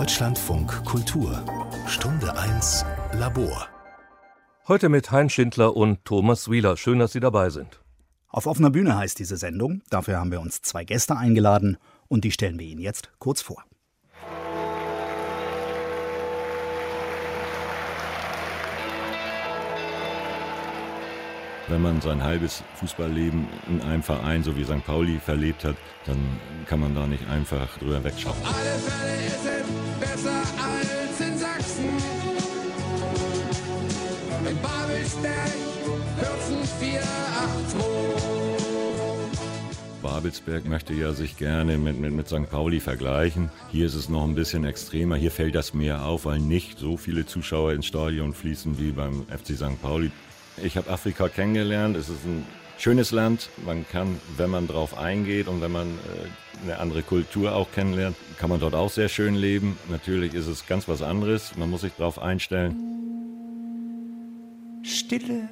Deutschlandfunk Kultur Stunde 1 Labor Heute mit Hein Schindler und Thomas Wieler. Schön, dass Sie dabei sind. Auf offener Bühne heißt diese Sendung. Dafür haben wir uns zwei Gäste eingeladen und die stellen wir Ihnen jetzt kurz vor. Wenn man sein halbes Fußballleben in einem Verein, so wie St. Pauli, verlebt hat, dann kann man da nicht einfach drüber wegschauen. Alle Fälle ist es besser als in Sachsen. In Babelsberg 14482. Babelsberg möchte ja sich gerne mit, mit, mit St. Pauli vergleichen. Hier ist es noch ein bisschen extremer. Hier fällt das mehr auf, weil nicht so viele Zuschauer ins Stadion fließen wie beim FC St. Pauli. Ich habe Afrika kennengelernt. Es ist ein schönes Land. Man kann, wenn man drauf eingeht und wenn man äh, eine andere Kultur auch kennenlernt, kann man dort auch sehr schön leben. Natürlich ist es ganz was anderes. Man muss sich darauf einstellen. Stille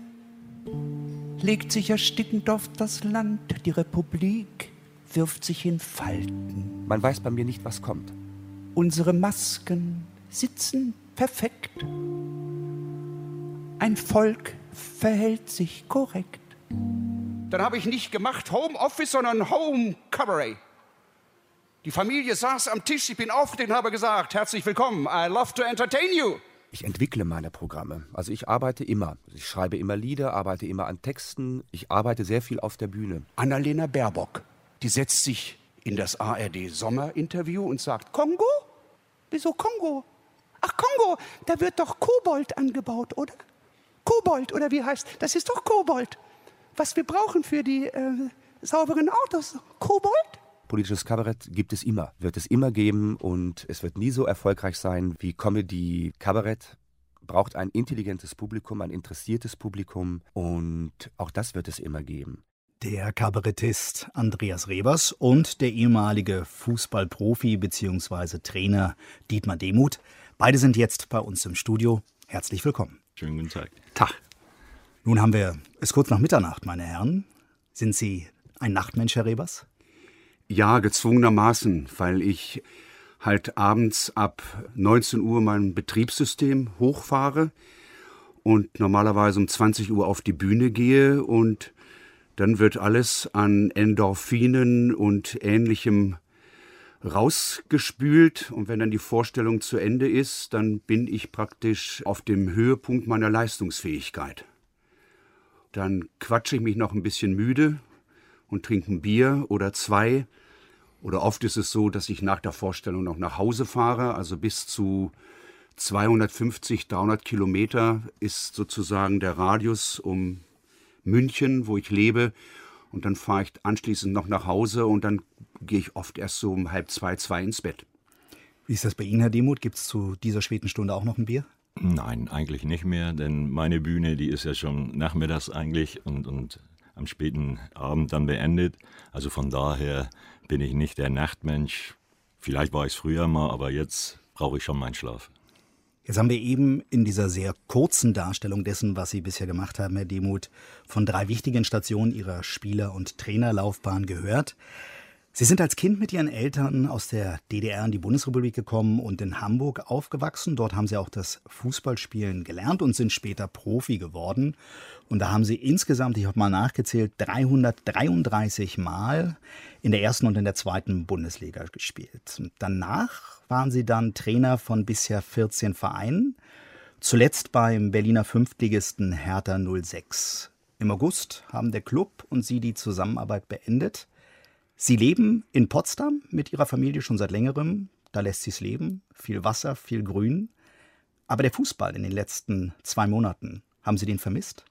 legt sich erstickend auf das Land. Die Republik wirft sich in Falten. Man weiß bei mir nicht, was kommt. Unsere Masken sitzen perfekt. Ein Volk verhält sich korrekt. Dann habe ich nicht gemacht Homeoffice, sondern Home Cabaret. Die Familie saß am Tisch, ich bin aufgetreten und habe gesagt, herzlich willkommen, I love to entertain you. Ich entwickle meine Programme. Also ich arbeite immer. Ich schreibe immer Lieder, arbeite immer an Texten. Ich arbeite sehr viel auf der Bühne. Annalena Baerbock, die setzt sich in das ARD Sommerinterview und sagt, Kongo? Wieso Kongo? Ach Kongo, da wird doch Kobold angebaut, oder? Kobold, oder wie heißt, das ist doch Kobold. Was wir brauchen für die äh, sauberen Autos. Kobold? Politisches Kabarett gibt es immer, wird es immer geben und es wird nie so erfolgreich sein wie Comedy. Kabarett braucht ein intelligentes Publikum, ein interessiertes Publikum und auch das wird es immer geben. Der Kabarettist Andreas Rebers und der ehemalige Fußballprofi bzw. Trainer Dietmar Demuth. Beide sind jetzt bei uns im Studio. Herzlich willkommen. Schönen guten Tag. Tag. Nun haben wir es kurz nach Mitternacht, meine Herren. Sind Sie ein Nachtmensch, Herr Rebers? Ja, gezwungenermaßen, weil ich halt abends ab 19 Uhr mein Betriebssystem hochfahre und normalerweise um 20 Uhr auf die Bühne gehe und dann wird alles an Endorphinen und ähnlichem rausgespült und wenn dann die Vorstellung zu Ende ist, dann bin ich praktisch auf dem Höhepunkt meiner Leistungsfähigkeit. Dann quatsche ich mich noch ein bisschen müde und trinke ein Bier oder zwei. Oder oft ist es so, dass ich nach der Vorstellung noch nach Hause fahre, also bis zu 250, 300 Kilometer ist sozusagen der Radius um München, wo ich lebe. Und dann fahre ich anschließend noch nach Hause und dann gehe ich oft erst so um halb zwei, zwei ins Bett. Wie ist das bei Ihnen, Herr Demuth? Gibt es zu dieser späten Stunde auch noch ein Bier? Nein, eigentlich nicht mehr, denn meine Bühne, die ist ja schon nachmittags eigentlich und, und am späten Abend dann beendet. Also von daher bin ich nicht der Nachtmensch. Vielleicht war ich es früher mal, aber jetzt brauche ich schon meinen Schlaf. Jetzt haben wir eben in dieser sehr kurzen Darstellung dessen, was Sie bisher gemacht haben, Herr Demuth, von drei wichtigen Stationen Ihrer Spieler- und Trainerlaufbahn gehört. Sie sind als Kind mit Ihren Eltern aus der DDR in die Bundesrepublik gekommen und in Hamburg aufgewachsen. Dort haben Sie auch das Fußballspielen gelernt und sind später Profi geworden. Und da haben Sie insgesamt, ich habe mal nachgezählt, 333 Mal in der ersten und in der zweiten Bundesliga gespielt. Danach waren Sie dann Trainer von bisher 14 Vereinen, zuletzt beim Berliner Fünftligisten Hertha 06. Im August haben der Club und Sie die Zusammenarbeit beendet. Sie leben in Potsdam mit Ihrer Familie schon seit längerem. Da lässt sich's leben. Viel Wasser, viel Grün. Aber der Fußball in den letzten zwei Monaten, haben Sie den vermisst?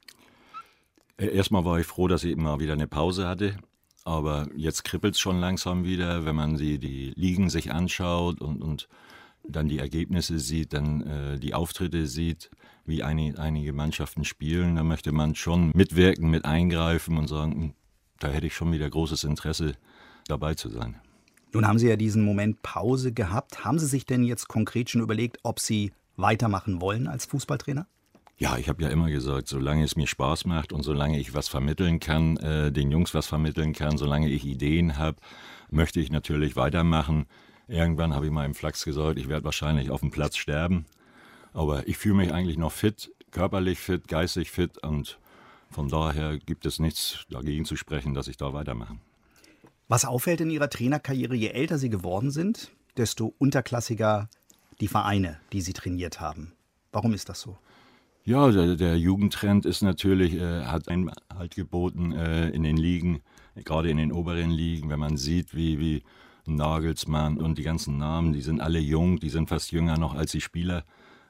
Erstmal war ich froh, dass ich immer wieder eine Pause hatte. Aber jetzt kribbelt es schon langsam wieder, wenn man die, die Ligen sich anschaut und, und dann die Ergebnisse sieht, dann äh, die Auftritte sieht, wie eine, einige Mannschaften spielen. Da möchte man schon mitwirken, mit eingreifen und sagen, hm, da hätte ich schon wieder großes Interesse dabei zu sein. Nun haben Sie ja diesen Moment Pause gehabt. Haben Sie sich denn jetzt konkret schon überlegt, ob Sie weitermachen wollen als Fußballtrainer? Ja, ich habe ja immer gesagt, solange es mir Spaß macht und solange ich was vermitteln kann, äh, den Jungs was vermitteln kann, solange ich Ideen habe, möchte ich natürlich weitermachen. Irgendwann habe ich mal im Flachs gesagt, ich werde wahrscheinlich auf dem Platz sterben. Aber ich fühle mich eigentlich noch fit, körperlich fit, geistig fit und von daher gibt es nichts dagegen zu sprechen, dass ich da weitermache. Was auffällt in Ihrer Trainerkarriere, je älter Sie geworden sind, desto unterklassiger die Vereine, die Sie trainiert haben. Warum ist das so? Ja, der, der Jugendtrend ist natürlich, äh, hat Einhalt geboten äh, in den Ligen, gerade in den oberen Ligen, wenn man sieht, wie, wie Nagelsmann und die ganzen Namen, die sind alle jung, die sind fast jünger noch als die Spieler.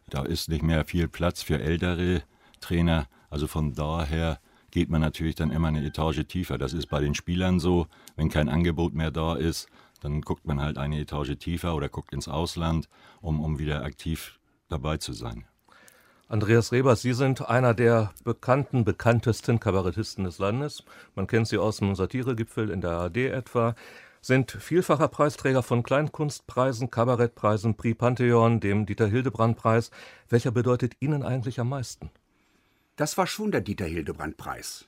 Da ist nicht mehr viel Platz für ältere Trainer. Also von daher geht man natürlich dann immer eine Etage tiefer. Das ist bei den Spielern so. Wenn kein Angebot mehr da ist, dann guckt man halt eine Etage tiefer oder guckt ins Ausland, um, um wieder aktiv dabei zu sein. Andreas Rebers, Sie sind einer der bekannten, bekanntesten Kabarettisten des Landes. Man kennt Sie aus dem Satiregipfel in der ARD etwa. Sind vielfacher Preisträger von Kleinkunstpreisen, Kabarettpreisen, Prix Pantheon, dem Dieter-Hildebrand-Preis. Welcher bedeutet Ihnen eigentlich am meisten? Das war schon der Dieter-Hildebrand-Preis.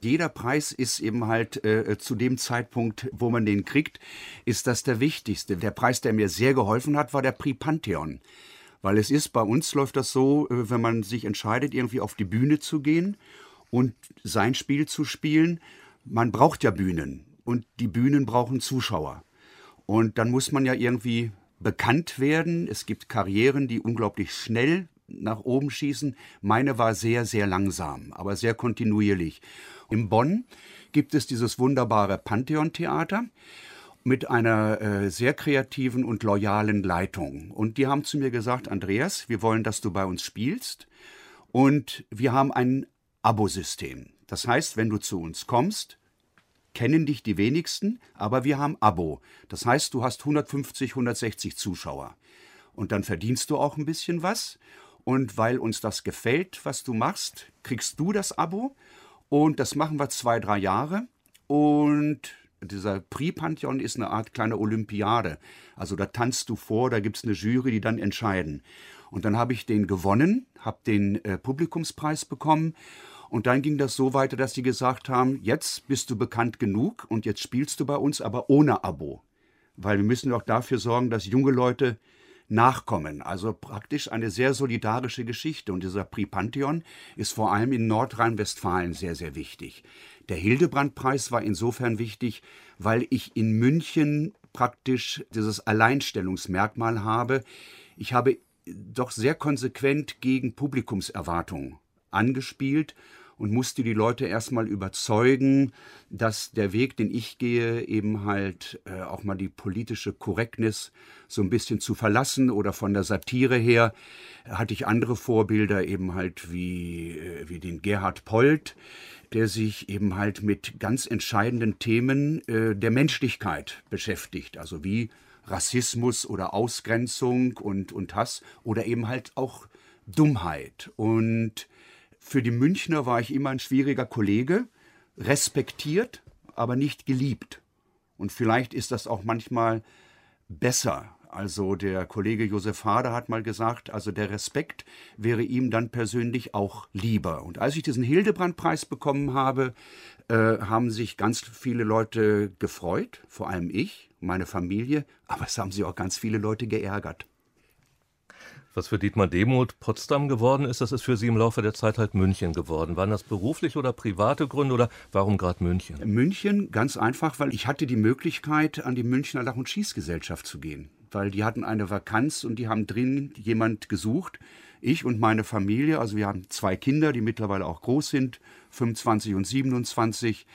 Jeder Preis ist eben halt äh, zu dem Zeitpunkt, wo man den kriegt, ist das der wichtigste. Der Preis, der mir sehr geholfen hat, war der Prix Pantheon. Weil es ist, bei uns läuft das so, äh, wenn man sich entscheidet, irgendwie auf die Bühne zu gehen und sein Spiel zu spielen, man braucht ja Bühnen und die Bühnen brauchen Zuschauer. Und dann muss man ja irgendwie bekannt werden. Es gibt Karrieren, die unglaublich schnell nach oben schießen. Meine war sehr, sehr langsam, aber sehr kontinuierlich. In Bonn gibt es dieses wunderbare Pantheon-Theater mit einer äh, sehr kreativen und loyalen Leitung. Und die haben zu mir gesagt, Andreas, wir wollen, dass du bei uns spielst. Und wir haben ein Abosystem. Das heißt, wenn du zu uns kommst, kennen dich die wenigsten, aber wir haben Abo. Das heißt, du hast 150, 160 Zuschauer. Und dann verdienst du auch ein bisschen was. Und weil uns das gefällt, was du machst, kriegst du das Abo. Und das machen wir zwei, drei Jahre. Und dieser Prix-Pantheon ist eine Art kleine Olympiade. Also da tanzt du vor, da gibt es eine Jury, die dann entscheiden. Und dann habe ich den gewonnen, habe den äh, Publikumspreis bekommen. Und dann ging das so weiter, dass sie gesagt haben, jetzt bist du bekannt genug und jetzt spielst du bei uns, aber ohne Abo. Weil wir müssen auch dafür sorgen, dass junge Leute nachkommen. Also praktisch eine sehr solidarische Geschichte. Und dieser Prix Pantheon ist vor allem in Nordrhein-Westfalen sehr, sehr wichtig. Der Hildebrand-Preis war insofern wichtig, weil ich in München praktisch dieses Alleinstellungsmerkmal habe. Ich habe doch sehr konsequent gegen Publikumserwartungen angespielt und musste die Leute erstmal überzeugen, dass der Weg, den ich gehe, eben halt äh, auch mal die politische Korrektness so ein bisschen zu verlassen oder von der Satire her hatte ich andere Vorbilder eben halt wie, äh, wie den Gerhard Polt, der sich eben halt mit ganz entscheidenden Themen äh, der Menschlichkeit beschäftigt, also wie Rassismus oder Ausgrenzung und, und Hass oder eben halt auch Dummheit. Und für die Münchner war ich immer ein schwieriger Kollege, respektiert, aber nicht geliebt. Und vielleicht ist das auch manchmal besser. Also der Kollege Josef Hader hat mal gesagt, also der Respekt wäre ihm dann persönlich auch lieber. Und als ich diesen Hildebrand-Preis bekommen habe, äh, haben sich ganz viele Leute gefreut, vor allem ich, meine Familie, aber es haben sich auch ganz viele Leute geärgert. Was für Dietmar Demuth Potsdam geworden ist, das ist für Sie im Laufe der Zeit halt München geworden. Waren das berufliche oder private Gründe oder warum gerade München? München ganz einfach, weil ich hatte die Möglichkeit, an die Münchner Lach- und Schießgesellschaft zu gehen. Weil die hatten eine Vakanz und die haben drin jemand gesucht. Ich und meine Familie, also wir haben zwei Kinder, die mittlerweile auch groß sind, 25 und 27.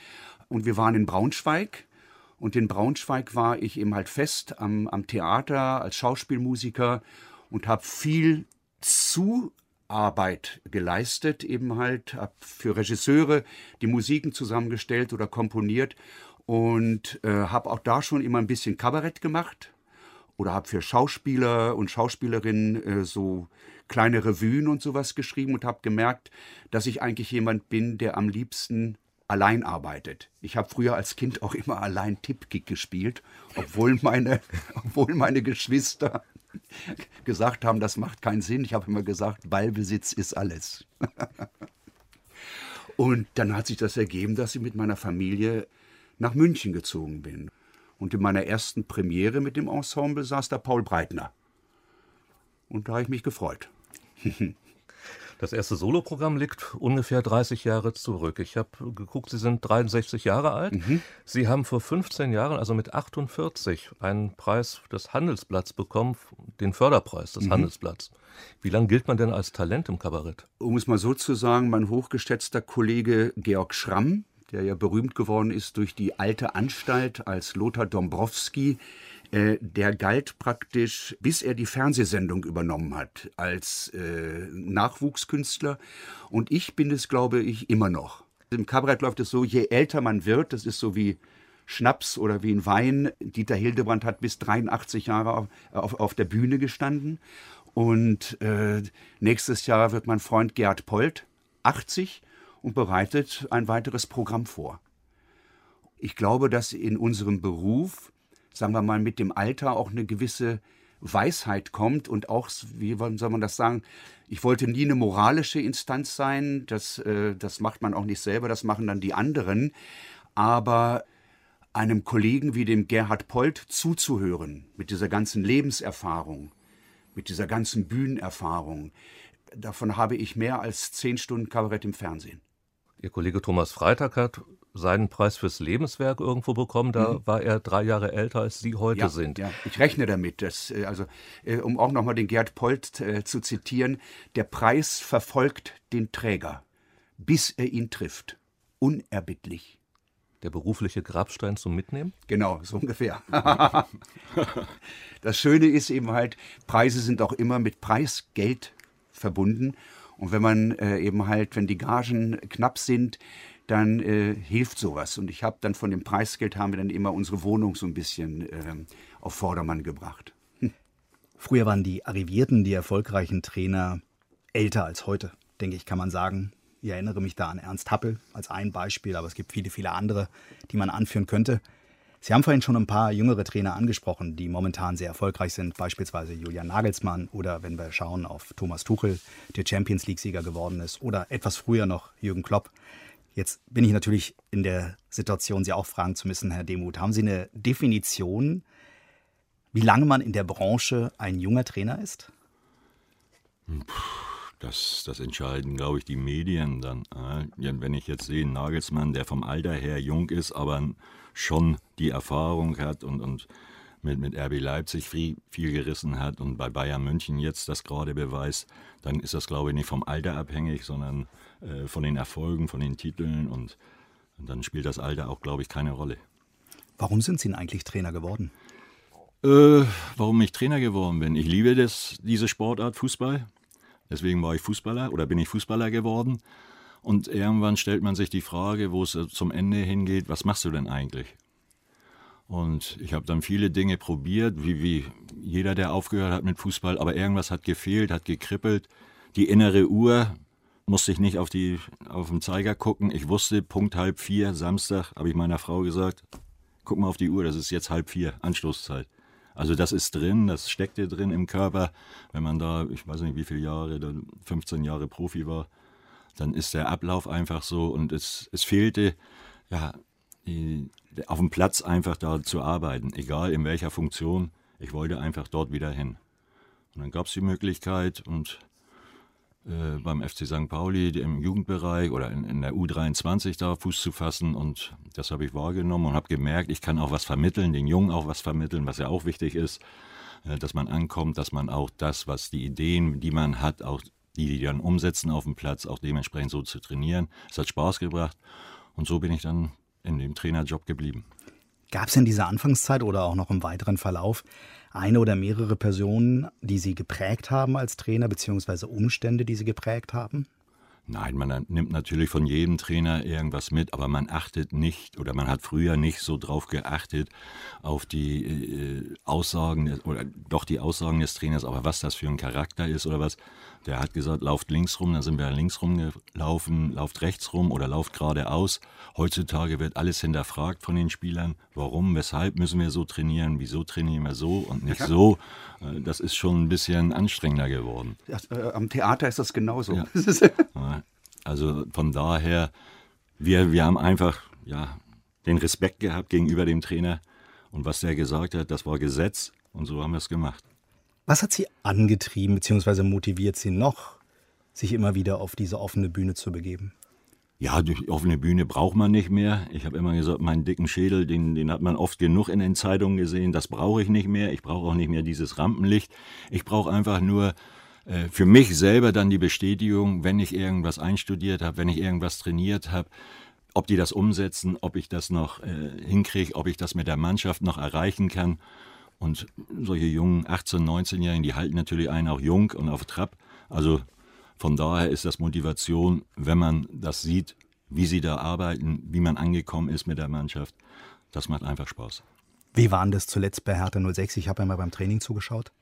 Und wir waren in Braunschweig. Und in Braunschweig war ich eben halt fest am, am Theater als Schauspielmusiker und habe viel Zuarbeit geleistet, eben halt, habe für Regisseure die Musiken zusammengestellt oder komponiert und äh, habe auch da schon immer ein bisschen Kabarett gemacht oder habe für Schauspieler und Schauspielerinnen äh, so kleine Revuen und sowas geschrieben und habe gemerkt, dass ich eigentlich jemand bin, der am liebsten allein arbeitet. Ich habe früher als Kind auch immer allein Tippkick gespielt, obwohl meine, obwohl meine Geschwister gesagt haben, das macht keinen Sinn. Ich habe immer gesagt, Ballbesitz ist alles. Und dann hat sich das ergeben, dass ich mit meiner Familie nach München gezogen bin. Und in meiner ersten Premiere mit dem Ensemble saß da Paul Breitner. Und da habe ich mich gefreut. Das erste Soloprogramm liegt ungefähr 30 Jahre zurück. Ich habe geguckt, Sie sind 63 Jahre alt. Mhm. Sie haben vor 15 Jahren, also mit 48, einen Preis des Handelsblatts bekommen, den Förderpreis des mhm. Handelsblatts. Wie lange gilt man denn als Talent im Kabarett? Um es mal so zu sagen, mein hochgeschätzter Kollege Georg Schramm, der ja berühmt geworden ist durch die alte Anstalt als Lothar Dombrowski, äh, der galt praktisch, bis er die Fernsehsendung übernommen hat, als äh, Nachwuchskünstler. Und ich bin es, glaube ich, immer noch. Im Kabarett läuft es so, je älter man wird, das ist so wie Schnaps oder wie ein Wein. Dieter Hildebrand hat bis 83 Jahre auf, auf, auf der Bühne gestanden. Und äh, nächstes Jahr wird mein Freund Gerd Polt 80 und bereitet ein weiteres Programm vor. Ich glaube, dass in unserem Beruf sagen wir mal, mit dem Alter auch eine gewisse Weisheit kommt und auch, wie soll man das sagen, ich wollte nie eine moralische Instanz sein, das, äh, das macht man auch nicht selber, das machen dann die anderen, aber einem Kollegen wie dem Gerhard Polt zuzuhören, mit dieser ganzen Lebenserfahrung, mit dieser ganzen Bühnenerfahrung, davon habe ich mehr als zehn Stunden Kabarett im Fernsehen. Ihr Kollege Thomas Freitag hat seinen Preis fürs Lebenswerk irgendwo bekommen. Da mhm. war er drei Jahre älter, als Sie heute ja, sind. Ja, ich rechne damit. Dass, äh, also, äh, um auch nochmal den Gerd Polt äh, zu zitieren, der Preis verfolgt den Träger, bis er ihn trifft. Unerbittlich. Der berufliche Grabstein zum Mitnehmen? Genau, so ungefähr. das Schöne ist eben halt, Preise sind auch immer mit Preisgeld verbunden. Und wenn man äh, eben halt, wenn die Gagen knapp sind, dann äh, hilft sowas. Und ich habe dann von dem Preisgeld haben wir dann immer unsere Wohnung so ein bisschen äh, auf Vordermann gebracht. Hm. Früher waren die Arrivierten, die erfolgreichen Trainer älter als heute, denke ich, kann man sagen. Ich erinnere mich da an Ernst Happel als ein Beispiel, aber es gibt viele, viele andere, die man anführen könnte. Sie haben vorhin schon ein paar jüngere Trainer angesprochen, die momentan sehr erfolgreich sind, beispielsweise Julian Nagelsmann oder wenn wir schauen auf Thomas Tuchel, der Champions League-Sieger geworden ist, oder etwas früher noch Jürgen Klopp. Jetzt bin ich natürlich in der Situation, Sie auch fragen zu müssen, Herr Demuth. Haben Sie eine Definition, wie lange man in der Branche ein junger Trainer ist? Das, das entscheiden, glaube ich, die Medien dann. Wenn ich jetzt sehe, Nagelsmann, der vom Alter her jung ist, aber schon die Erfahrung hat und, und mit, mit RB Leipzig viel, viel gerissen hat und bei Bayern München jetzt das gerade beweist, dann ist das, glaube ich, nicht vom Alter abhängig, sondern äh, von den Erfolgen, von den Titeln und, und dann spielt das Alter auch, glaube ich, keine Rolle. Warum sind Sie denn eigentlich Trainer geworden? Äh, warum ich Trainer geworden bin? Ich liebe das, diese Sportart Fußball. Deswegen war ich Fußballer oder bin ich Fußballer geworden. Und irgendwann stellt man sich die Frage, wo es zum Ende hingeht, was machst du denn eigentlich? Und ich habe dann viele Dinge probiert, wie, wie jeder, der aufgehört hat mit Fußball, aber irgendwas hat gefehlt, hat gekribbelt. Die innere Uhr musste ich nicht auf, die, auf den Zeiger gucken. Ich wusste, Punkt halb vier, Samstag, habe ich meiner Frau gesagt, guck mal auf die Uhr, das ist jetzt halb vier, Anstoßzeit. Also das ist drin, das steckte drin im Körper. Wenn man da, ich weiß nicht wie viele Jahre, 15 Jahre Profi war, dann ist der Ablauf einfach so und es, es fehlte, ja, die, auf dem Platz einfach da zu arbeiten, egal in welcher Funktion. Ich wollte einfach dort wieder hin. Und dann gab es die Möglichkeit und äh, beim FC St. Pauli im Jugendbereich oder in, in, der U23 da Fuß zu fassen und das habe ich wahrgenommen und habe gemerkt, ich kann auch was vermitteln, den Jungen auch was vermitteln, was ja auch wichtig ist, äh, dass man ankommt, dass man auch das, was die Ideen, die man hat, auch die, die dann umsetzen auf dem Platz, auch dementsprechend so zu trainieren. Es hat Spaß gebracht und so bin ich dann in dem Trainerjob geblieben. Gab es in dieser Anfangszeit oder auch noch im weiteren Verlauf eine oder mehrere Personen, die Sie geprägt haben als Trainer, beziehungsweise Umstände, die Sie geprägt haben? Nein, man nimmt natürlich von jedem Trainer irgendwas mit, aber man achtet nicht oder man hat früher nicht so drauf geachtet auf die äh, Aussagen oder doch die Aussagen des Trainers, aber was das für ein Charakter ist oder was. Der hat gesagt, lauft links rum, dann sind wir links rumgelaufen, lauft rechts rum oder lauft geradeaus. Heutzutage wird alles hinterfragt von den Spielern. Warum, weshalb müssen wir so trainieren? Wieso trainieren wir so und nicht so? Äh, das ist schon ein bisschen anstrengender geworden. Äh, am Theater ist das genauso. Ja. also von daher, wir, wir haben einfach ja, den Respekt gehabt gegenüber dem Trainer Und was der gesagt hat, das war Gesetz und so haben wir es gemacht. Was hat Sie angetrieben bzw. motiviert Sie noch, sich immer wieder auf diese offene Bühne zu begeben? Ja, die offene Bühne braucht man nicht mehr. Ich habe immer gesagt, meinen dicken Schädel, den, den hat man oft genug in den Zeitungen gesehen. Das brauche ich nicht mehr. Ich brauche auch nicht mehr dieses Rampenlicht. Ich brauche einfach nur äh, für mich selber dann die Bestätigung, wenn ich irgendwas einstudiert habe, wenn ich irgendwas trainiert habe, ob die das umsetzen, ob ich das noch äh, hinkriege, ob ich das mit der Mannschaft noch erreichen kann. Und solche jungen 18-, 19-Jährigen, die halten natürlich einen auch jung und auf Trab. Also von daher ist das Motivation, wenn man das sieht, wie sie da arbeiten, wie man angekommen ist mit der Mannschaft. Das macht einfach Spaß. Wie waren das zuletzt bei Hertha 06? Ich habe ja mal beim Training zugeschaut.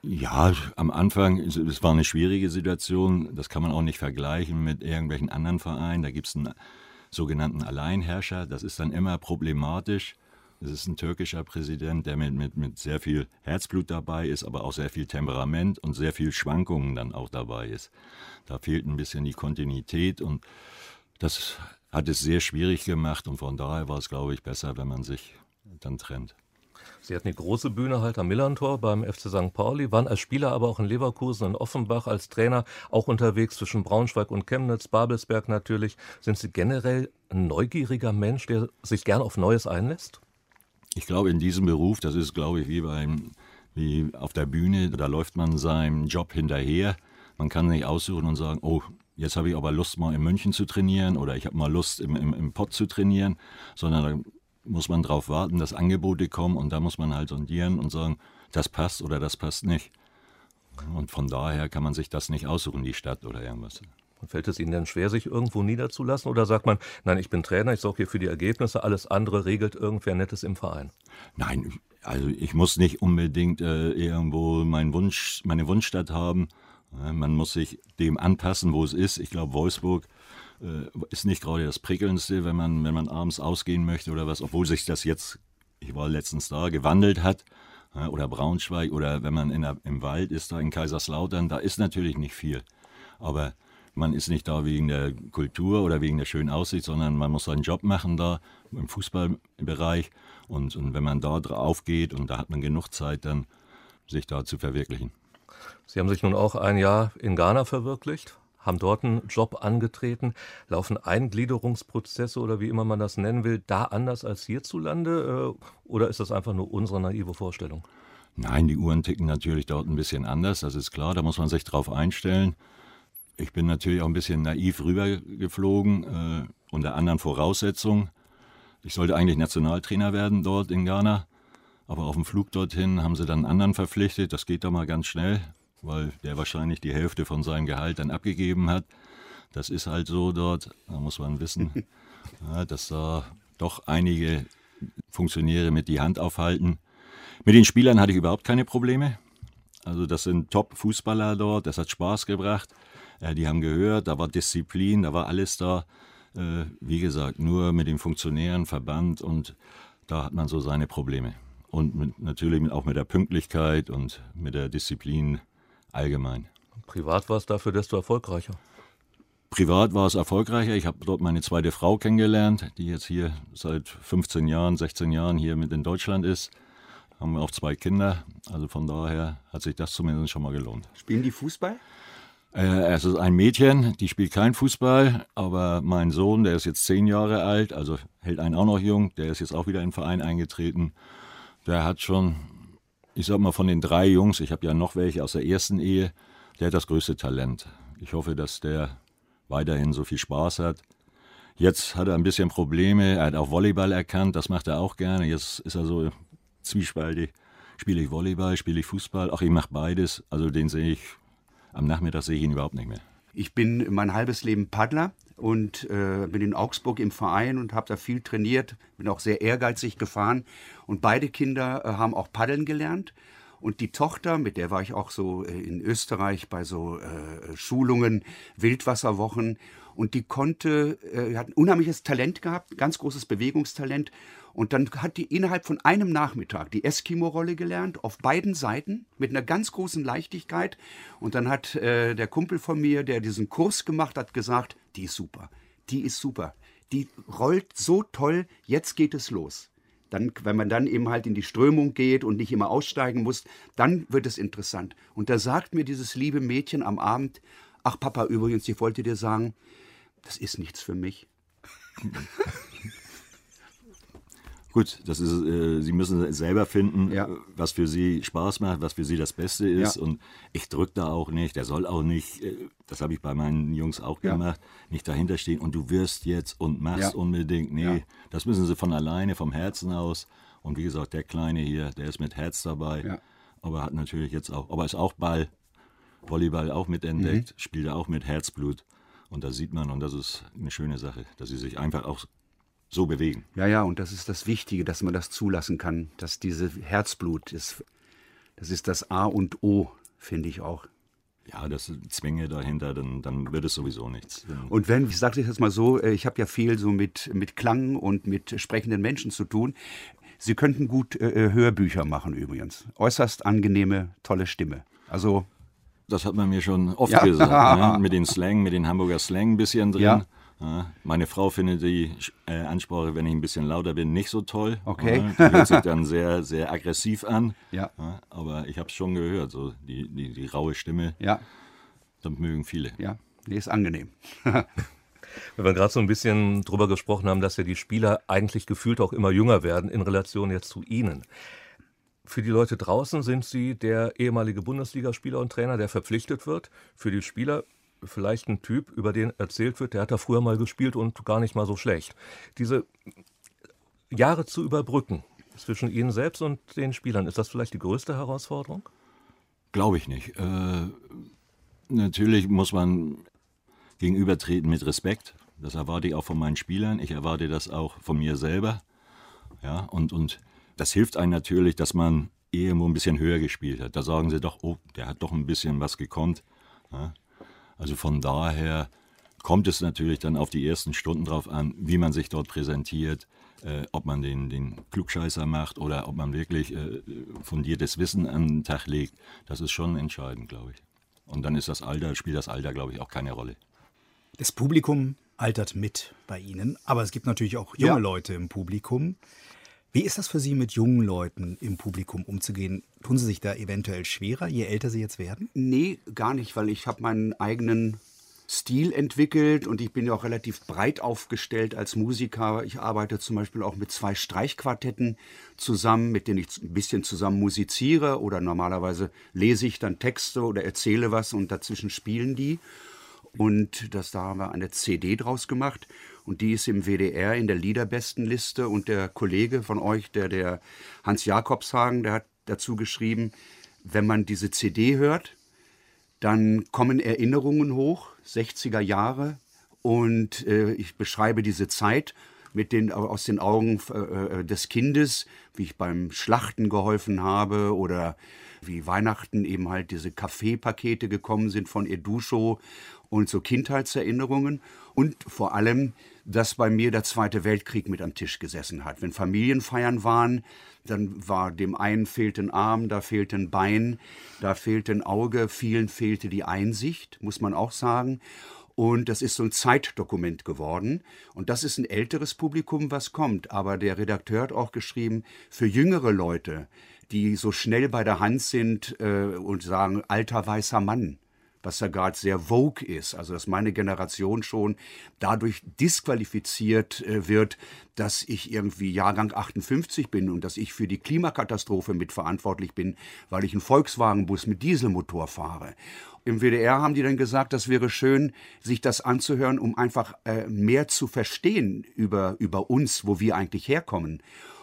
Ja, am Anfang, es war eine schwierige Situation. Das kann man auch nicht vergleichen mit irgendwelchen anderen Vereinen. Da gibt es einen sogenannten Alleinherrscher. Das ist dann immer problematisch. Es ist ein türkischer Präsident, der mit, mit, mit sehr viel Herzblut dabei ist, aber auch sehr viel Temperament und sehr viel Schwankungen dann auch dabei ist. Da fehlt ein bisschen die Kontinuität und das hat es sehr schwierig gemacht und von daher war es, glaube ich, besser, wenn man sich dann trennt. Sie hatten die große Bühne halt am Millantor beim FC St. Pauli, waren als Spieler aber auch in Leverkusen und Offenbach als Trainer auch unterwegs zwischen Braunschweig und Chemnitz, Babelsberg natürlich. Sind Sie generell ein neugieriger Mensch, der sich gern auf Neues einlässt? Ich glaube, in diesem Beruf, das ist, glaube ich, wie beim wie auf der Bühne, da läuft man seinem Job hinterher. Man kann nicht aussuchen und sagen, oh, jetzt habe ich aber Lust, mal in München zu trainieren oder ich habe mal Lust, im, im, im Pott zu trainieren, sondern da muss man darauf warten, dass Angebote kommen und da muss man halt sondieren und sagen, das passt oder das passt nicht. Und von daher kann man sich das nicht aussuchen, die Stadt oder irgendwas. Fällt es Ihnen denn schwer, sich irgendwo niederzulassen? Oder sagt man, nein, ich bin Trainer, ich sorge hier für die Ergebnisse, alles andere regelt irgendwer Nettes im Verein? Nein, also ich muss nicht unbedingt äh, irgendwo meinen Wunsch, meine Wunschstadt haben. man muss sich dem anpassen, wo es ist. Ich glaube, Wolfsburg äh, ist nicht gerade das Prickelndste, wenn man, wenn man abends ausgehen möchte oder was, obwohl sich das jetzt, ich war letztens da, gewandelt hat. Oder Braunschweig oder wenn man in der, im Wald ist, da in Kaiserslautern, da ist natürlich nicht viel. Aber man ist nicht da wegen der Kultur oder wegen der schönen Aussicht, sondern man muss seinen Job machen da im Fußballbereich. Und, und wenn man da drauf geht und da hat man genug Zeit, dann sich da zu verwirklichen. Sie haben sich nun auch ein Jahr in Ghana verwirklicht, haben dort einen Job angetreten. Laufen Eingliederungsprozesse oder wie immer man das nennen will, da anders als hierzulande? Äh, oder ist das einfach nur unsere naive Vorstellung? Nein, die Uhren ticken natürlich dort ein bisschen anders, das ist klar, da muss man sich drauf einstellen. Ich bin natürlich auch ein bisschen naiv rübergeflogen, äh, unter anderen Voraussetzungen. Ich sollte eigentlich Nationaltrainer werden dort in Ghana, aber auf dem Flug dorthin haben sie dann einen anderen verpflichtet. Das geht da mal ganz schnell, weil der wahrscheinlich die Hälfte von seinem Gehalt dann abgegeben hat. Das ist halt so dort. Da muss man wissen, ja, dass da doch einige Funktionäre mit die Hand aufhalten. Mit den Spielern hatte ich überhaupt keine Probleme. Also das sind Top-Fußballer dort, das hat Spaß gebracht. Äh, die haben gehört, da war Disziplin, da war alles da. Äh, wie gesagt, nur mit den Funktionären, Verband und da hat man so seine Probleme. Und mit, natürlich auch mit der Pünktlichkeit und mit der Disziplin allgemein. Privat war es dafür desto erfolgreicher. Privat war es erfolgreicher. Ich habe dort meine zweite Frau kennengelernt, die jetzt hier seit 15 Jahren, 16 Jahren hier mit in Deutschland ist. Haben wir auch zwei Kinder. Also von daher hat sich das zumindest schon mal gelohnt. Spielen die Fußball? Äh, es ist ein Mädchen, die spielt kein Fußball, aber mein Sohn, der ist jetzt zehn Jahre alt, also hält einen auch noch jung, der ist jetzt auch wieder in den Verein eingetreten. Der hat schon, ich sag mal, von den drei Jungs, ich habe ja noch welche aus der ersten Ehe, der hat das größte Talent. Ich hoffe, dass der weiterhin so viel Spaß hat. Jetzt hat er ein bisschen Probleme, er hat auch Volleyball erkannt, das macht er auch gerne. Jetzt ist er so zwiespaltig. Spiele ich Volleyball, spiele ich Fußball? Ach, ich mache beides. Also den sehe ich am Nachmittag sehe ich ihn überhaupt nicht mehr. Ich bin mein halbes Leben Paddler und äh, bin in Augsburg im Verein und habe da viel trainiert, bin auch sehr ehrgeizig gefahren und beide Kinder äh, haben auch paddeln gelernt. Und die Tochter, mit der war ich auch so äh, in Österreich bei so äh, Schulungen, Wildwasserwochen. Und die konnte, äh, hat ein unheimliches Talent gehabt, ganz großes Bewegungstalent. Und dann hat die innerhalb von einem Nachmittag die Eskimo-Rolle gelernt, auf beiden Seiten, mit einer ganz großen Leichtigkeit. Und dann hat äh, der Kumpel von mir, der diesen Kurs gemacht hat, gesagt, die ist super, die ist super, die rollt so toll, jetzt geht es los. Dann, wenn man dann eben halt in die Strömung geht und nicht immer aussteigen muss, dann wird es interessant. Und da sagt mir dieses liebe Mädchen am Abend, ach Papa, übrigens, ich wollte dir sagen, das ist nichts für mich. Gut, das ist, äh, Sie müssen selber finden, Ja. äh, was für Sie Spaß macht, was für Sie das Beste ist. Ja. Und ich drücke da auch nicht, der soll auch nicht, äh, das habe ich bei meinen Jungs auch Ja. gemacht, nicht dahinter stehen und du wirst jetzt und machst unbedingt. Nee, das müssen Sie von alleine, vom Herzen aus. Und wie gesagt, der Kleine hier, der ist mit Herz dabei. Aber hat natürlich jetzt auch, aber ist auch Ball, Volleyball auch mitentdeckt, Mhm. spielt er auch mit Herzblut. Und da sieht man, und das ist eine schöne Sache, dass sie sich einfach auch so bewegen. Ja, ja, und das ist das Wichtige, dass man das zulassen kann, dass diese Herzblut ist. Das ist das A und O, finde ich auch. Ja, das Zwänge dahinter, dann, dann wird es sowieso nichts. Und wenn, ich sage das jetzt mal so, äh, ich habe ja viel so mit, mit Klang und mit sprechenden Menschen zu tun. Sie könnten gut äh, Hörbücher machen übrigens. Äußerst angenehme, tolle Stimme. Also, Das hat man mir schon oft Ja. gesagt, ne? mit den Slang, mit den Hamburger Slang ein bisschen drin. Ja. Ja. Meine Frau findet die äh, Ansprache, wenn ich ein bisschen lauter bin, nicht so toll. Okay. Ja, die hört sich dann sehr, sehr aggressiv an. Ja. aber ich habe es schon gehört, so die, die, die raue Stimme, ja, das mögen viele. ja, nee, ist angenehm. Wenn wir gerade so ein bisschen drüber gesprochen haben, dass ja die Spieler eigentlich gefühlt auch immer jünger werden in Relation jetzt zu Ihnen. Für die Leute draußen sind Sie der ehemalige Bundesligaspieler und Trainer, der verpflichtet wird. Für die Spieler vielleicht ein Typ, über den erzählt wird, der hat da früher mal gespielt und gar nicht mal so schlecht. Diese Jahre zu überbrücken zwischen Ihnen selbst und den Spielern, ist das vielleicht die größte Herausforderung? Glaube ich nicht. Äh, natürlich muss man gegenübertreten mit Respekt. Das erwarte ich auch von meinen Spielern. Ich erwarte das auch von mir selber. Ja, und, und das hilft einem natürlich, dass man irgendwo ein bisschen höher gespielt hat. Da sagen sie doch, oh, der hat doch ein bisschen was gekonnt. Ja, also von daher kommt es natürlich dann auf die ersten Stunden drauf an, wie man sich dort präsentiert, äh, ob man den, den Klugscheißer macht oder ob man wirklich äh, fundiertes Wissen an den Tag legt. Das ist schon entscheidend, glaube ich. Und dann ist das Alter, spielt das Alter, glaube ich, auch keine Rolle. Das Publikum altert mit bei Ihnen, aber es gibt natürlich auch junge Ja. Leute im Publikum. Wie ist das für Sie, mit jungen Leuten im Publikum umzugehen? Tun Sie sich da eventuell schwerer, je älter Sie jetzt werden? Nee, gar nicht, weil ich habe meinen eigenen Stil entwickelt und ich bin ja auch relativ breit aufgestellt als Musiker. Ich arbeite zum Beispiel auch mit zwei Streichquartetten zusammen, mit denen ich ein bisschen zusammen musiziere oder normalerweise lese ich dann Texte oder erzähle was und dazwischen spielen die. Und das, da haben wir eine CD draus gemacht. Und die ist im WDR in der Liederbestenliste. Und der Kollege von euch, der, der Hans Jakobshagen, der hat dazu geschrieben, wenn man diese CD hört, dann kommen Erinnerungen hoch, 60er Jahre, und äh, ich beschreibe diese Zeit mit den, aus den Augen äh, des Kindes, wie ich beim Schlachten geholfen habe oder wie Weihnachten eben halt diese Kaffeepakete gekommen sind von Edusho und so Kindheitserinnerungen und vor allem, dass bei mir der Zweite Weltkrieg mit am Tisch gesessen hat. Wenn Familienfeiern waren, dann war dem einen fehlte ein Arm, da fehlte ein Bein, da fehlte ein Auge, vielen fehlte die Einsicht, muss man auch sagen. Und das ist so ein Zeitdokument geworden. Und das ist ein älteres Publikum, was kommt. Aber der Redakteur hat auch geschrieben, für jüngere Leute, die so schnell bei der Hand sind äh, und sagen, alter weißer Mann, was ja gerade sehr vogue ist, also dass meine Generation schon dadurch disqualifiziert äh, wird, dass ich irgendwie Jahrgang 58 bin und dass ich für die Klimakatastrophe mitverantwortlich bin, weil ich einen Volkswagenbus mit Dieselmotor fahre. Im WDR haben die dann gesagt, das wäre schön, sich das anzuhören, um einfach äh, mehr zu verstehen über, über uns, wo wir eigentlich herkommen.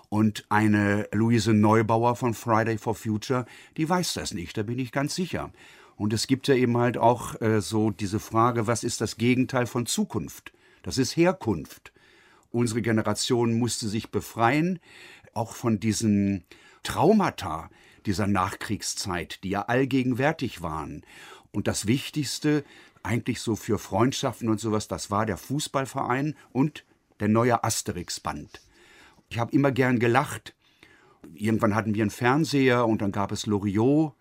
Und eine Luise Neubauer von Friday for Future, die weiß das nicht, da bin ich ganz sicher. Und es gibt ja eben halt auch äh, so diese Frage, was ist das Gegenteil von Zukunft? Das ist Herkunft. Unsere Generation musste sich befreien, auch von diesen Traumata dieser Nachkriegszeit, die ja allgegenwärtig waren. Und das Wichtigste, eigentlich so für Freundschaften und sowas, das war der Fußballverein und der neue Asterix-Band. Ich habe immer gern gelacht. Irgendwann hatten wir einen Fernseher und dann gab es Loriot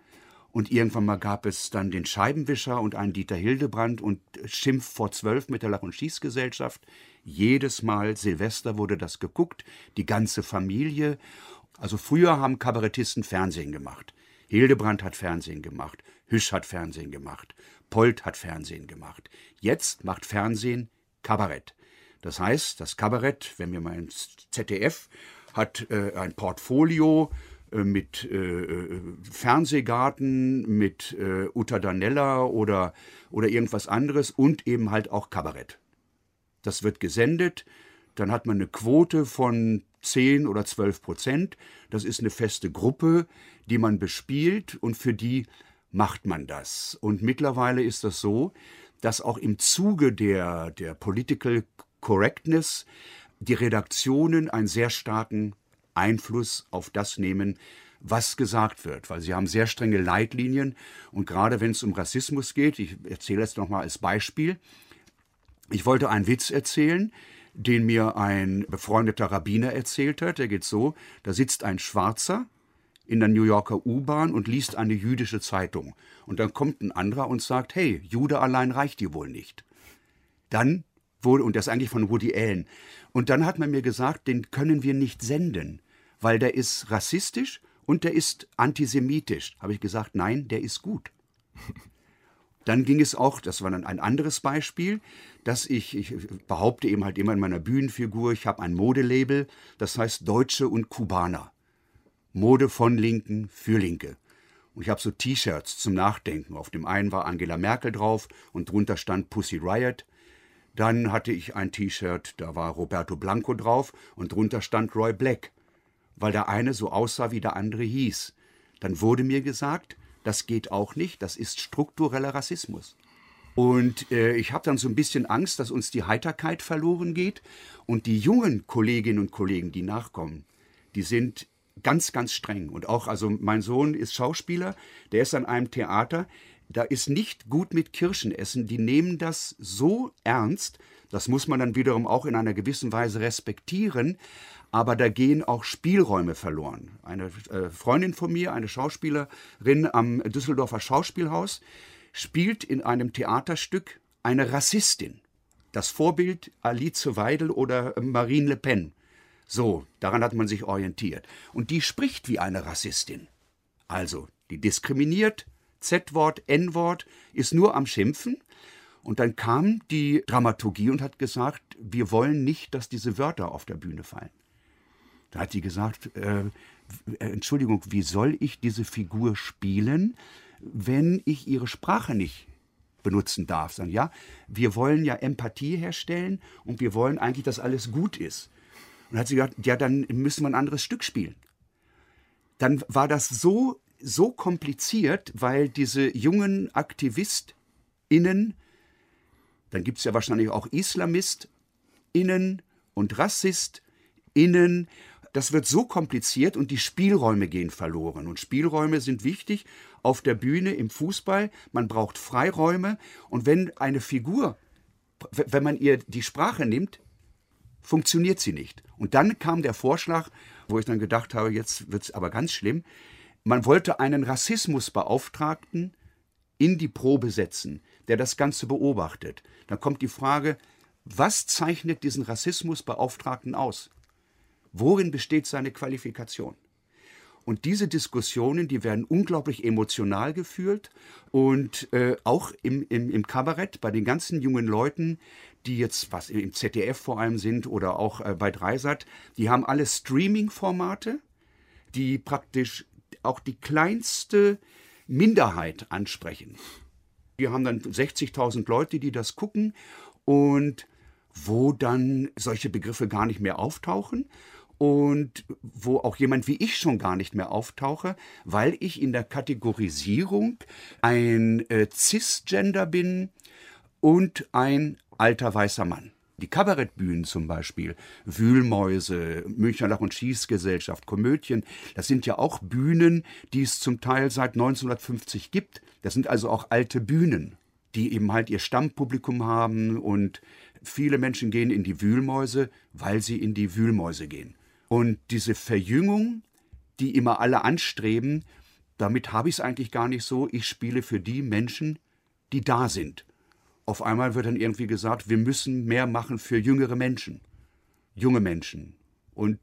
Und irgendwann mal gab es dann den Scheibenwischer und einen Dieter Hildebrand und Schimpf vor zwölf mit der Lach- und Schießgesellschaft. Jedes Mal Silvester wurde das geguckt, die ganze Familie. Also früher haben Kabarettisten Fernsehen gemacht. Hildebrand hat Fernsehen gemacht, Hüsch hat Fernsehen gemacht, Polt hat Fernsehen gemacht. Jetzt macht Fernsehen Kabarett. Das heißt, das Kabarett, wenn wir mal ins ZDF, hat äh, ein Portfolio äh, mit äh, Fernsehgarten, mit äh, Uta Danella oder, oder irgendwas anderes und eben halt auch Kabarett. Das wird gesendet, dann hat man eine Quote von 10 oder 12 Prozent. Das ist eine feste Gruppe, die man bespielt und für die macht man das. Und mittlerweile ist das so, dass auch im Zuge der, der Political Correctness die Redaktionen einen sehr starken Einfluss auf das nehmen, was gesagt wird, weil sie haben sehr strenge Leitlinien und gerade wenn es um Rassismus geht, ich erzähle jetzt noch mal als Beispiel, ich wollte einen Witz erzählen, den mir ein befreundeter Rabbiner erzählt hat, der geht so, da sitzt ein Schwarzer in der New Yorker U-Bahn und liest eine jüdische Zeitung. Und dann kommt ein anderer und sagt, hey, Jude allein reicht dir wohl nicht. Dann wurde, und das ist eigentlich von Woody Allen, und dann hat man mir gesagt, den können wir nicht senden, weil der ist rassistisch und der ist antisemitisch. Habe ich gesagt, nein, der ist gut. Dann ging es auch, das war dann ein anderes Beispiel, dass ich, ich behaupte eben halt immer in meiner Bühnenfigur, ich habe ein Modelabel, das heißt Deutsche und Kubaner. Mode von Linken für Linke. Und ich habe so T-Shirts zum Nachdenken. Auf dem einen war Angela Merkel drauf und drunter stand Pussy Riot. Dann hatte ich ein T-Shirt, da war Roberto Blanco drauf und drunter stand Roy Black, weil der eine so aussah, wie der andere hieß. Dann wurde mir gesagt, das geht auch nicht, das ist struktureller Rassismus. Und äh, ich habe dann so ein bisschen Angst, dass uns die Heiterkeit verloren geht. Und die jungen Kolleginnen und Kollegen, die nachkommen, die sind ganz, ganz streng. Und auch, also mein Sohn ist Schauspieler, der ist an einem Theater, da ist nicht gut mit Kirschen essen. Die nehmen das so ernst, das muss man dann wiederum auch in einer gewissen Weise respektieren, aber da gehen auch Spielräume verloren. Eine äh, Freundin von mir, eine Schauspielerin am Düsseldorfer Schauspielhaus, spielt in einem Theaterstück eine Rassistin. Das Vorbild Alice Weidel oder Marine Le Pen. So, daran hat man sich orientiert. Und die spricht wie eine Rassistin. Also, die diskriminiert, Z-Wort, N-Wort, ist nur am Schimpfen. Und dann kam die Dramaturgie und hat gesagt, wir wollen nicht, dass diese Wörter auf der Bühne fallen. Da hat sie gesagt, äh, Entschuldigung, wie soll ich diese Figur spielen, wenn ich ihre Sprache nicht benutzen darf? Sagen, ja, wir wollen ja Empathie herstellen und wir wollen eigentlich, dass alles gut ist. Und hat sie gesagt, ja, dann müssen wir ein anderes Stück spielen. Dann war das so, so kompliziert, weil diese jungen AktivistInnen, dann gibt es ja wahrscheinlich auch IslamistInnen und RassistInnen, das wird so kompliziert und die Spielräume gehen verloren. Und Spielräume sind wichtig auf der Bühne, im Fußball. Man braucht Freiräume. Und wenn eine Figur, wenn man ihr die Sprache nimmt, funktioniert sie nicht. Und dann kam der Vorschlag, wo ich dann gedacht habe, jetzt wird es aber ganz schlimm. Man wollte einen Rassismusbeauftragten in die Probe setzen, der das Ganze beobachtet. Dann kommt die Frage, was zeichnet diesen Rassismusbeauftragten aus? Worin besteht seine Qualifikation? Und diese Diskussionen, die werden unglaublich emotional geführt und äh, auch im, im, im Kabarett bei den ganzen jungen Leuten, die jetzt was im ZDF vor allem sind oder auch äh, bei Dreisat, die haben alle Streaming-Formate, die praktisch auch die kleinste Minderheit ansprechen. Wir haben dann 60.000 Leute, die das gucken und wo dann solche Begriffe gar nicht mehr auftauchen und wo auch jemand wie ich schon gar nicht mehr auftauche, weil ich in der Kategorisierung ein äh, Cisgender bin und ein alter weißer Mann. Die Kabarettbühnen zum Beispiel, Wühlmäuse, Münchner Lach- und Schießgesellschaft, Komödien, das sind ja auch Bühnen, die es zum Teil seit 1950 gibt. Das sind also auch alte Bühnen, die eben halt ihr Stammpublikum haben und viele Menschen gehen in die Wühlmäuse, weil sie in die Wühlmäuse gehen. Und diese Verjüngung, die immer alle anstreben, damit habe ich es eigentlich gar nicht so. Ich spiele für die Menschen, die da sind. Auf einmal wird dann irgendwie gesagt, wir müssen mehr machen für jüngere Menschen, junge Menschen. Und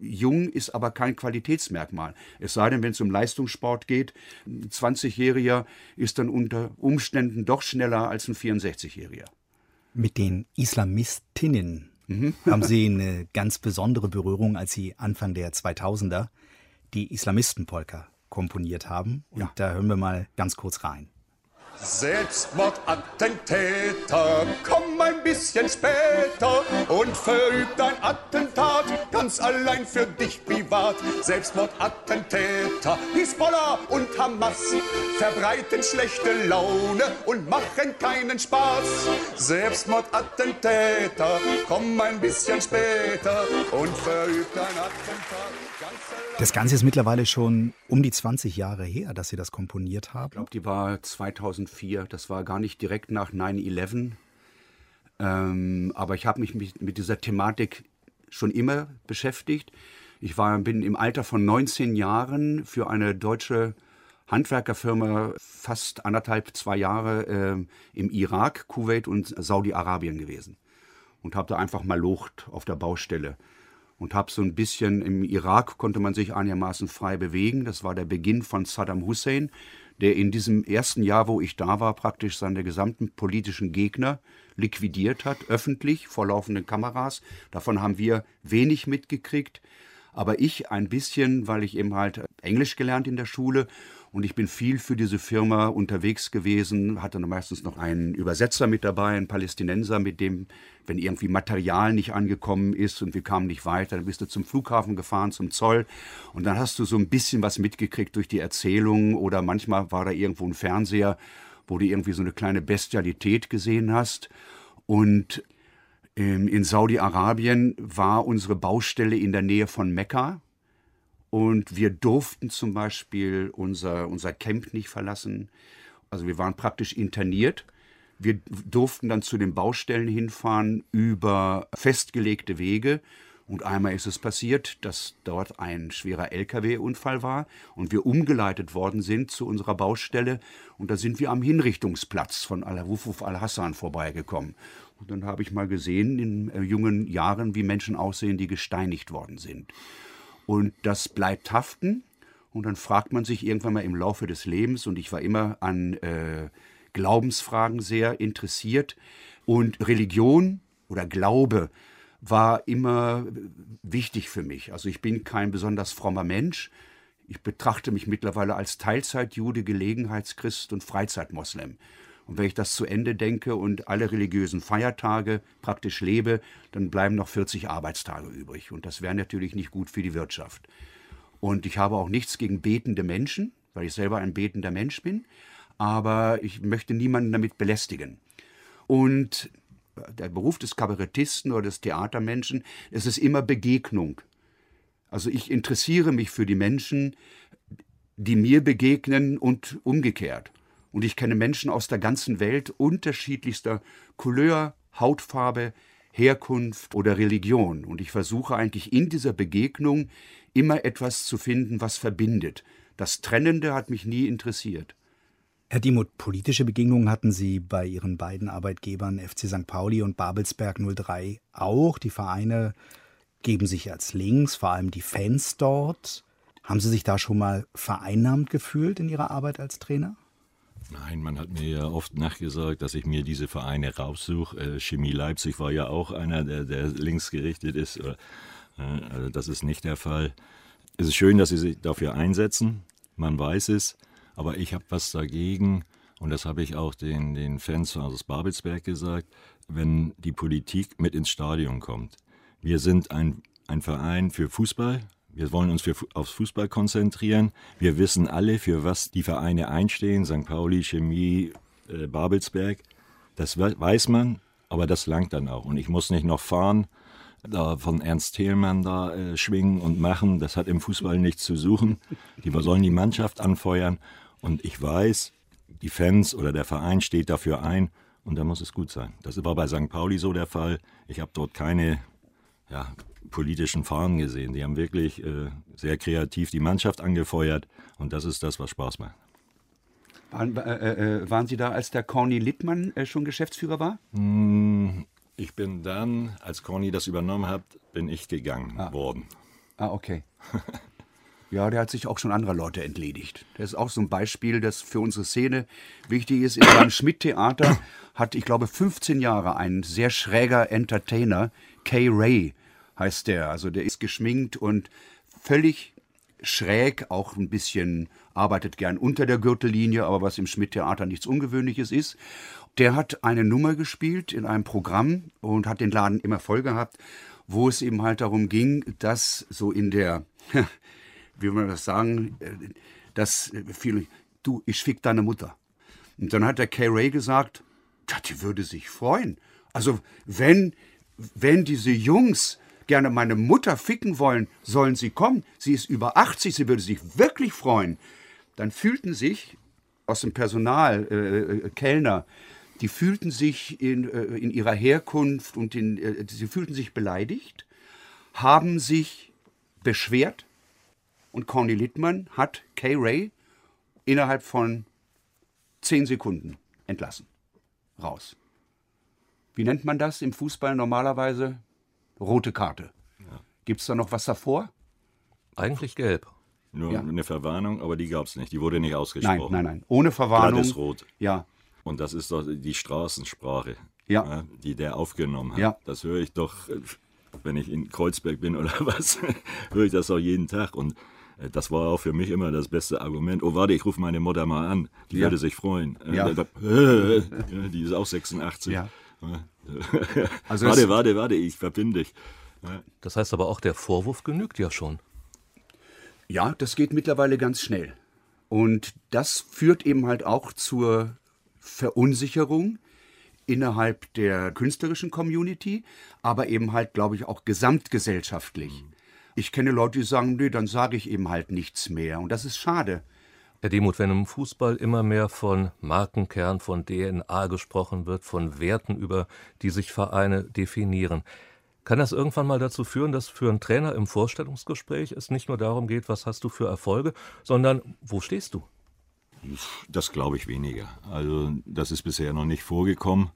jung ist aber kein Qualitätsmerkmal. Es sei denn, wenn es um Leistungssport geht, ein 20-Jähriger ist dann unter Umständen doch schneller als ein 64-Jähriger. Mit den Islamistinnen mhm. haben Sie eine ganz besondere Berührung, als Sie Anfang der 2000er die Islamistenpolka komponiert haben. Und ja. da hören wir mal ganz kurz rein. Selbstmordattentäter, komm ein bisschen später und verübt ein Attentat, ganz allein für dich privat. Selbstmordattentäter, Hisbollah und Hamas verbreiten schlechte Laune und machen keinen Spaß. Selbstmordattentäter, komm ein bisschen später und verübt ein Attentat. Das Ganze ist mittlerweile schon um die 20 Jahre her, dass Sie das komponiert haben. Ich glaube, die war 2004. Das war gar nicht direkt nach 9-11. Ähm, aber ich habe mich mit, mit, dieser Thematik schon immer beschäftigt. Ich war, bin im Alter von 19 Jahren für eine deutsche Handwerkerfirma fast anderthalb, zwei Jahre äh, im Irak, Kuwait und Saudi-Arabien gewesen. Und habe da einfach mal Lucht auf der Baustelle und habe so ein bisschen im Irak konnte man sich einigermaßen frei bewegen. Das war der Beginn von Saddam Hussein, der in diesem ersten Jahr, wo ich da war, praktisch seine gesamten politischen Gegner liquidiert hat, öffentlich vor laufenden Kameras. Davon haben wir wenig mitgekriegt, aber ich ein bisschen, weil ich eben halt Englisch gelernt in der Schule und ich bin viel für diese Firma unterwegs gewesen, hatte meistens noch einen Übersetzer mit dabei, einen Palästinenser, mit dem, wenn irgendwie Material nicht angekommen ist und wir kamen nicht weiter, dann bist du zum Flughafen gefahren, zum Zoll. Und dann hast du so ein bisschen was mitgekriegt durch die Erzählungen oder manchmal war da irgendwo ein Fernseher, wo du irgendwie so eine kleine Bestialität gesehen hast. Und ähm, in Saudi-Arabien war unsere Baustelle in der Nähe von Mekka. Und wir durften zum Beispiel unser, unser Camp nicht verlassen. Also wir waren praktisch interniert. Wir durften dann zu den Baustellen hinfahren über festgelegte Wege. Und einmal ist es passiert, dass dort ein schwerer Lkw-Unfall war und wir umgeleitet worden sind zu unserer Baustelle. Und da sind wir am Hinrichtungsplatz von Al-Wufuf al-Hassan vorbeigekommen. Und dann habe ich mal gesehen in äh, jungen Jahren, wie Menschen aussehen, die gesteinigt worden sind. Und das bleibt haften. Und dann fragt man sich irgendwann mal im Laufe des Lebens, und ich war immer an äh, Glaubensfragen sehr interessiert. Und Religion oder Glaube war immer wichtig für mich. Also ich bin kein besonders frommer Mensch. Ich betrachte mich mittlerweile als Teilzeitjude, Gelegenheitschrist und Freizeitmoslem. Und wenn ich das zu Ende denke und alle religiösen Feiertage praktisch lebe, dann bleiben noch 40 Arbeitstage übrig. Und das wäre natürlich nicht gut für die Wirtschaft. Und ich habe auch nichts gegen betende Menschen, weil ich selber ein betender Mensch bin. Aber ich möchte niemanden damit belästigen. Und der Beruf des Kabarettisten oder des Theatermenschen, es ist immer Begegnung. Also ich interessiere mich für die Menschen, die mir begegnen und umgekehrt. Und ich kenne Menschen aus der ganzen Welt unterschiedlichster Couleur, Hautfarbe, Herkunft oder Religion. Und ich versuche eigentlich in dieser Begegnung immer etwas zu finden, was verbindet. Das Trennende hat mich nie interessiert. Herr Diemuth, politische Begegnungen hatten Sie bei Ihren beiden Arbeitgebern FC St. Pauli und Babelsberg 03 auch. Die Vereine geben sich als links, vor allem die Fans dort. Haben Sie sich da schon mal vereinnahmt gefühlt in Ihrer Arbeit als Trainer? Nein, man hat mir ja oft nachgesagt, dass ich mir diese Vereine raussuche. Äh, Chemie Leipzig war ja auch einer, der, der links gerichtet ist. Äh, also das ist nicht der Fall. Es ist schön, dass Sie sich dafür einsetzen. Man weiß es. Aber ich habe was dagegen, und das habe ich auch den, den Fans aus Babelsberg gesagt, wenn die Politik mit ins Stadion kommt. Wir sind ein, ein Verein für Fußball, wir wollen uns für, aufs Fußball konzentrieren. Wir wissen alle, für was die Vereine einstehen. St. Pauli, Chemie, äh, Babelsberg. Das weiß man, aber das langt dann auch. Und ich muss nicht noch fahren, da von Ernst Thielmann da äh, schwingen und machen. Das hat im Fußball nichts zu suchen. Die sollen die Mannschaft anfeuern. Und ich weiß, die Fans oder der Verein steht dafür ein. Und da muss es gut sein. Das war bei St. Pauli so der Fall. Ich habe dort keine ja, politischen Fahnen gesehen. Die haben wirklich äh, sehr kreativ die Mannschaft angefeuert und das ist das, was Spaß macht. Waren, äh, äh, waren Sie da, als der Corny Littmann äh, schon Geschäftsführer war? Hm, ich bin dann, als Corny das übernommen hat, bin ich gegangen Ah. worden. Ah, okay. Ja, der hat sich auch schon anderer Leute entledigt. Der ist auch so ein Beispiel, das für unsere Szene wichtig ist. In seinem Schmidt-Theater hat, ich glaube, 15 Jahre ein sehr schräger Entertainer, Kay Ray heißt der. Also der ist geschminkt und völlig schräg, auch ein bisschen arbeitet gern unter der Gürtellinie, aber was im Schmidt-Theater nichts Ungewöhnliches ist. Der hat eine Nummer gespielt in einem Programm und hat den Laden immer voll gehabt, wo es eben halt darum ging, dass so in der, wie man das sagen, äh, dass äh, viele, du, ich fick deine Mutter. Und dann hat der Kay Ray gesagt, die würde sich freuen. Also wenn, wenn diese Jungs gerne meine Mutter ficken wollen, sollen sie kommen. Sie ist über 80, sie würde sich wirklich freuen. Dann fühlten sich aus dem Personal, äh, äh, Kellner, die fühlten sich in, äh, in ihrer Herkunft und in, äh, sie fühlten sich beleidigt, haben sich beschwert und Corny Littmann hat Kay Ray innerhalb von zehn Sekunden entlassen. Raus. Wie nennt man das im Fußball normalerweise? Rote Karte. Gibt es da noch was davor? Eigentlich gelb. Nur Ja. eine Verwarnung, aber die gab es nicht. Die wurde nicht Nein, ausgesprochen. nein, nein. Ohne Verwarnung. Glattes Rot. Ja, Und das ist doch die Straßensprache, Ja. die der aufgenommen hat. Ja. Das höre ich doch, äh, wenn ich in Kreuzberg bin oder was, höre ich das doch jeden Tag. Und das war auch für mich immer das beste Argument. Oh, warte, ich rufe meine Mutter mal an. Die Ja. würde sich freuen. Äh, Ja. äh, die ist auch 86. Ja. Also warte, warte, warte, ich verbinde dich. Das heißt aber auch, der Vorwurf genügt ja schon. Ja, das geht mittlerweile ganz schnell. Und das führt eben halt auch zur Verunsicherung innerhalb der künstlerischen Community, aber eben halt, glaube ich, auch gesamtgesellschaftlich. Ich kenne Leute, die sagen, nee, dann sage ich eben halt nichts mehr. Und das ist schade. Herr Demuth, wenn im Fußball immer mehr von Markenkern, von DNA gesprochen wird, von Werten, über die sich Vereine definieren, kann das irgendwann mal dazu führen, dass für einen Trainer im Vorstellungsgespräch es nicht nur darum geht, was hast du für Erfolge, sondern wo stehst du? Das glaube ich weniger. Also das ist bisher noch nicht vorgekommen.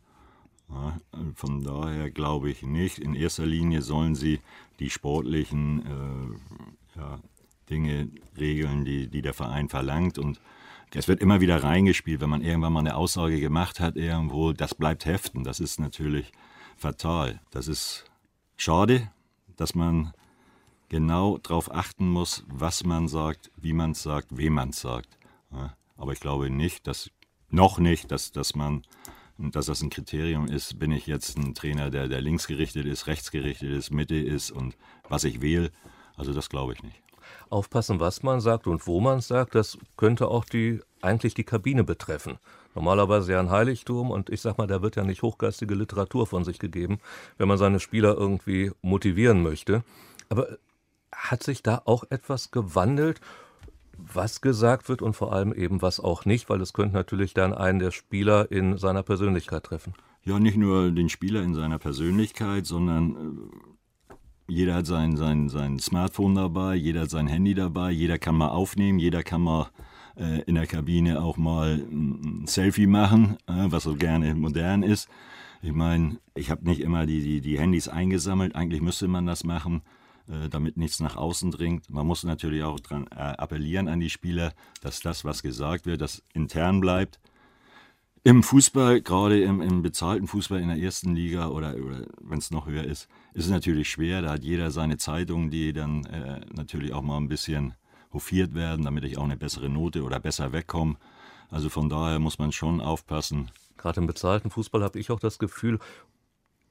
Ja, von daher glaube ich nicht. In erster Linie sollen sie die sportlichen äh, ja, Dinge regeln, die, die der Verein verlangt. Und es wird immer wieder reingespielt, wenn man irgendwann mal eine Aussage gemacht hat, irgendwo, das bleibt heften. Das ist natürlich fatal. Das ist schade, dass man genau darauf achten muss, was man sagt, wie man es sagt, wem man es sagt. Ja, aber ich glaube nicht, dass noch nicht, dass, dass man dass das ein Kriterium ist, bin ich jetzt ein Trainer, der, der linksgerichtet ist, rechtsgerichtet ist, Mitte ist und was ich wähle. Also das glaube ich nicht. Aufpassen, was man sagt und wo man es sagt, das könnte auch die eigentlich die Kabine betreffen. Normalerweise ja ein Heiligtum und ich sag mal, da wird ja nicht hochgeistige Literatur von sich gegeben, wenn man seine Spieler irgendwie motivieren möchte. Aber hat sich da auch etwas gewandelt, was gesagt wird und vor allem eben was auch nicht, weil es könnte natürlich dann einen der Spieler in seiner Persönlichkeit treffen. Ja, nicht nur den Spieler in seiner Persönlichkeit, sondern äh, jeder hat sein, sein, sein Smartphone dabei, jeder hat sein Handy dabei, jeder kann mal aufnehmen, jeder kann mal äh, in der Kabine auch mal ein Selfie machen, äh, was so gerne modern ist. Ich meine, ich habe nicht immer die, die, die Handys eingesammelt, eigentlich müsste man das machen, damit nichts nach außen dringt. Man muss natürlich auch dran äh, appellieren an die Spieler, dass das, was gesagt wird, das intern bleibt. Im Fußball, gerade im, im bezahlten Fußball in der ersten Liga oder, oder wenn es noch höher ist, ist es natürlich schwer. Da hat jeder seine Zeitungen, die dann äh, natürlich auch mal ein bisschen hofiert werden, damit ich auch eine bessere Note oder besser wegkomme. Also von daher muss man schon aufpassen. Gerade im bezahlten Fußball habe ich auch das Gefühl,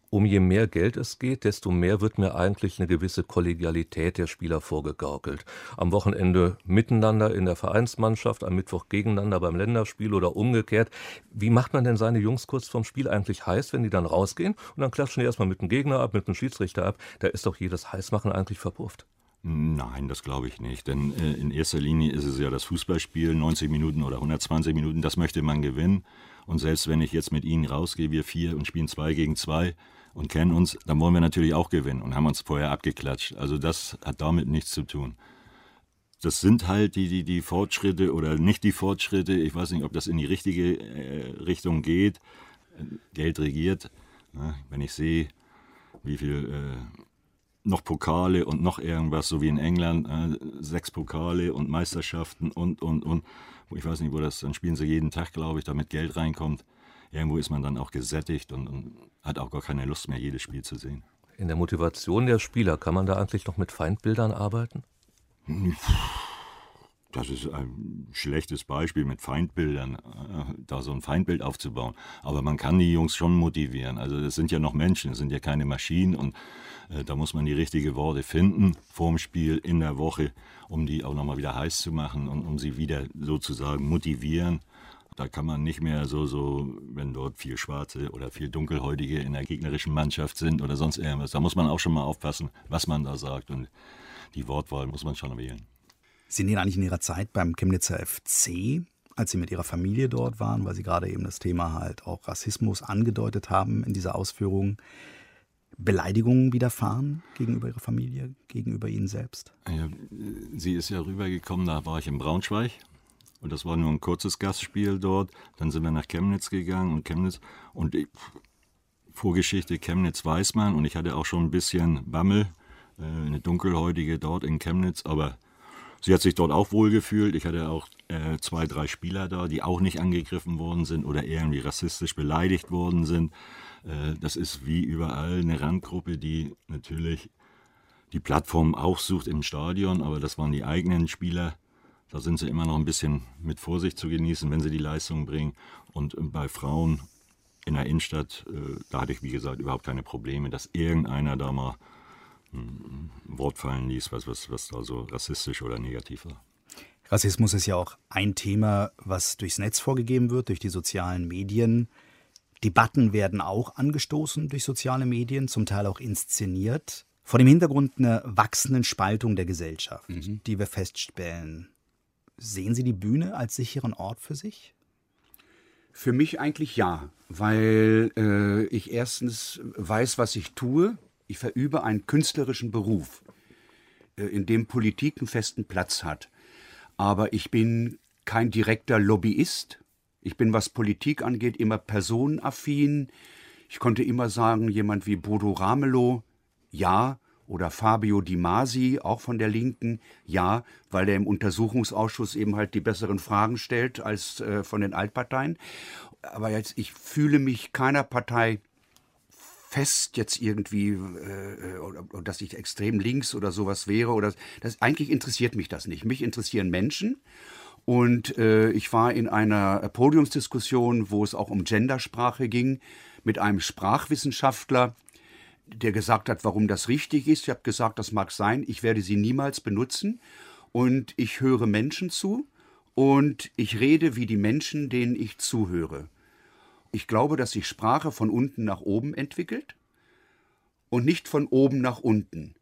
um je mehr Geld es geht, desto mehr wird mir eigentlich eine gewisse Kollegialität der Spieler vorgegaukelt. Am Wochenende miteinander in der Vereinsmannschaft, am Mittwoch gegeneinander beim Länderspiel oder umgekehrt. Wie macht man denn seine Jungs kurz vorm Spiel eigentlich heiß, wenn die dann rausgehen und dann klatschen die erstmal mit dem Gegner ab, mit dem Schiedsrichter ab? Da ist doch jedes Heißmachen eigentlich verpufft. Nein, das glaube ich nicht. Denn äh, in erster Linie ist es ja das Fußballspiel, 90 Minuten oder 120 Minuten, das möchte man gewinnen. Und selbst wenn ich jetzt mit Ihnen rausgehe, wir vier und spielen zwei gegen zwei und kennen uns, dann wollen wir natürlich auch gewinnen und haben uns vorher abgeklatscht. Also das hat damit nichts zu tun. Das sind halt die, die, die Fortschritte oder nicht die Fortschritte. Ich weiß nicht, ob das in die richtige äh, Richtung geht. Geld regiert. Ja, wenn ich sehe, wie viel äh, noch Pokale und noch irgendwas, so wie in England, äh, sechs Pokale und Meisterschaften und, und, und. Ich weiß nicht, wo das, dann spielen sie jeden Tag, glaube ich, damit Geld reinkommt. Irgendwo ist man dann auch gesättigt und, und hat auch gar keine Lust mehr, jedes Spiel zu sehen. In der Motivation der Spieler, kann man da eigentlich noch mit Feindbildern arbeiten? Das ist ein schlechtes Beispiel mit Feindbildern, äh, da so ein Feindbild aufzubauen. Aber man kann die Jungs schon motivieren. Also das sind ja noch Menschen, das sind ja keine Maschinen und äh, da muss man die richtigen Worte finden vorm Spiel, in der Woche, um die auch nochmal wieder heiß zu machen und um sie wieder sozusagen motivieren. Da kann man nicht mehr so, so, wenn dort viel Schwarze oder viel Dunkelhäutige in der gegnerischen Mannschaft sind oder sonst irgendwas, da muss man auch schon mal aufpassen, was man da sagt und die Wortwahl muss man schon wählen. Sie nähen eigentlich in Ihrer Zeit beim Chemnitzer FC, als Sie mit Ihrer Familie dort waren, weil Sie gerade eben das Thema halt auch Rassismus angedeutet haben in dieser Ausführung, Beleidigungen widerfahren gegenüber Ihrer Familie, gegenüber Ihnen selbst? Ja, sie ist ja rübergekommen, da war ich in Braunschweig. Und das war nur ein kurzes Gastspiel dort. Dann sind wir nach Chemnitz gegangen und Chemnitz. Und ich, Vorgeschichte Chemnitz weiß man. Und ich hatte auch schon ein bisschen Bammel, äh, eine dunkelhäutige dort in Chemnitz. Aber sie hat sich dort auch wohl gefühlt. Ich hatte auch äh, zwei, drei Spieler da, die auch nicht angegriffen worden sind oder irgendwie rassistisch beleidigt worden sind. Äh, das ist wie überall eine Randgruppe, die natürlich die Plattform auch sucht im Stadion, aber das waren die eigenen Spieler. Da sind sie immer noch ein bisschen mit Vorsicht zu genießen, wenn sie die Leistung bringen. Und bei Frauen in der Innenstadt, äh, da hatte ich, wie gesagt, überhaupt keine Probleme, dass irgendeiner da mal ein Wort fallen ließ, was, was, was da so rassistisch oder negativ war. Rassismus ist ja auch ein Thema, was durchs Netz vorgegeben wird, durch die sozialen Medien. Debatten werden auch angestoßen durch soziale Medien, zum Teil auch inszeniert. Vor dem Hintergrund einer wachsenden Spaltung der Gesellschaft, mhm. die wir feststellen. Sehen Sie die Bühne als sicheren Ort für sich? Für mich eigentlich ja, weil äh, ich erstens weiß, was ich tue. Ich verübe einen künstlerischen Beruf, äh, in dem Politik einen festen Platz hat. Aber ich bin kein direkter Lobbyist, ich bin, was Politik angeht, immer personenaffin. Ich konnte immer sagen, jemand wie Bodo Ramelow, ja, oder Fabio Di Masi, auch von der Linken, ja, weil er im Untersuchungsausschuss eben halt die besseren Fragen stellt als äh, von den Altparteien. Aber jetzt, ich fühle mich keiner Partei fest jetzt irgendwie, äh, oder, oder, dass ich extrem links oder sowas wäre. Oder das, eigentlich interessiert mich das nicht. Mich interessieren Menschen und äh, ich war in einer Podiumsdiskussion, wo es auch um Gendersprache ging, mit einem Sprachwissenschaftler, der gesagt hat, warum das richtig ist. Ich habe gesagt, das mag sein, ich werde sie niemals benutzen. Und ich höre Menschen zu und ich rede wie die Menschen, denen ich zuhöre. Ich glaube, dass sich Sprache von unten nach oben entwickelt und nicht von oben nach unten.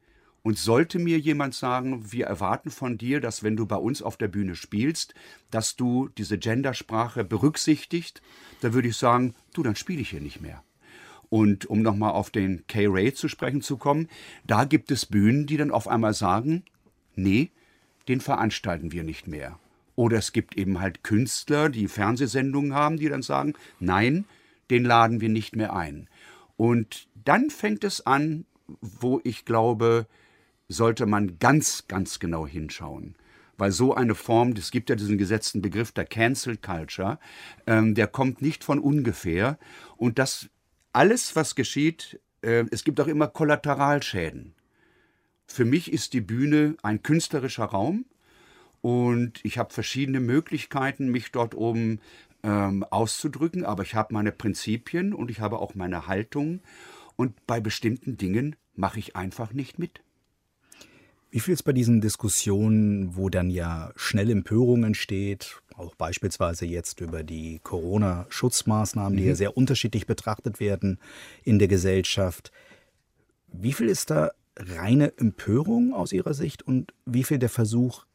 Und sollte mir jemand sagen, wir erwarten von dir, dass wenn du bei uns auf der Bühne spielst, dass du diese Gendersprache berücksichtigst, dann würde ich sagen, du, dann spiele ich hier nicht mehr. Und um nochmal auf den K-Ray zu sprechen zu kommen, da gibt es Bühnen, die dann auf einmal sagen, nee, den veranstalten wir nicht mehr. Oder es gibt eben halt Künstler, die Fernsehsendungen haben, die dann sagen, nein, den laden wir nicht mehr ein. Und dann fängt es an, wo ich glaube, sollte man ganz, ganz genau hinschauen. Weil so eine Form, es gibt ja diesen gesetzten Begriff der Cancel Culture, ähm, der kommt nicht von ungefähr. Und das alles, was geschieht, äh, es gibt auch immer Kollateralschäden. Für mich ist die Bühne ein künstlerischer Raum und ich habe verschiedene Möglichkeiten, mich dort oben ähm, auszudrücken, aber ich habe meine Prinzipien und ich habe auch meine Haltung und bei bestimmten Dingen mache ich einfach nicht mit. Wie viel ist bei diesen Diskussionen, wo dann ja schnell Empörung entsteht, auch beispielsweise jetzt über die Corona-Schutzmaßnahmen, mhm. die ja mhm. sehr unterschiedlich betrachtet werden in der Gesellschaft, wie viel ist da reine Empörung aus Ihrer Sicht und wie viel der Versuch,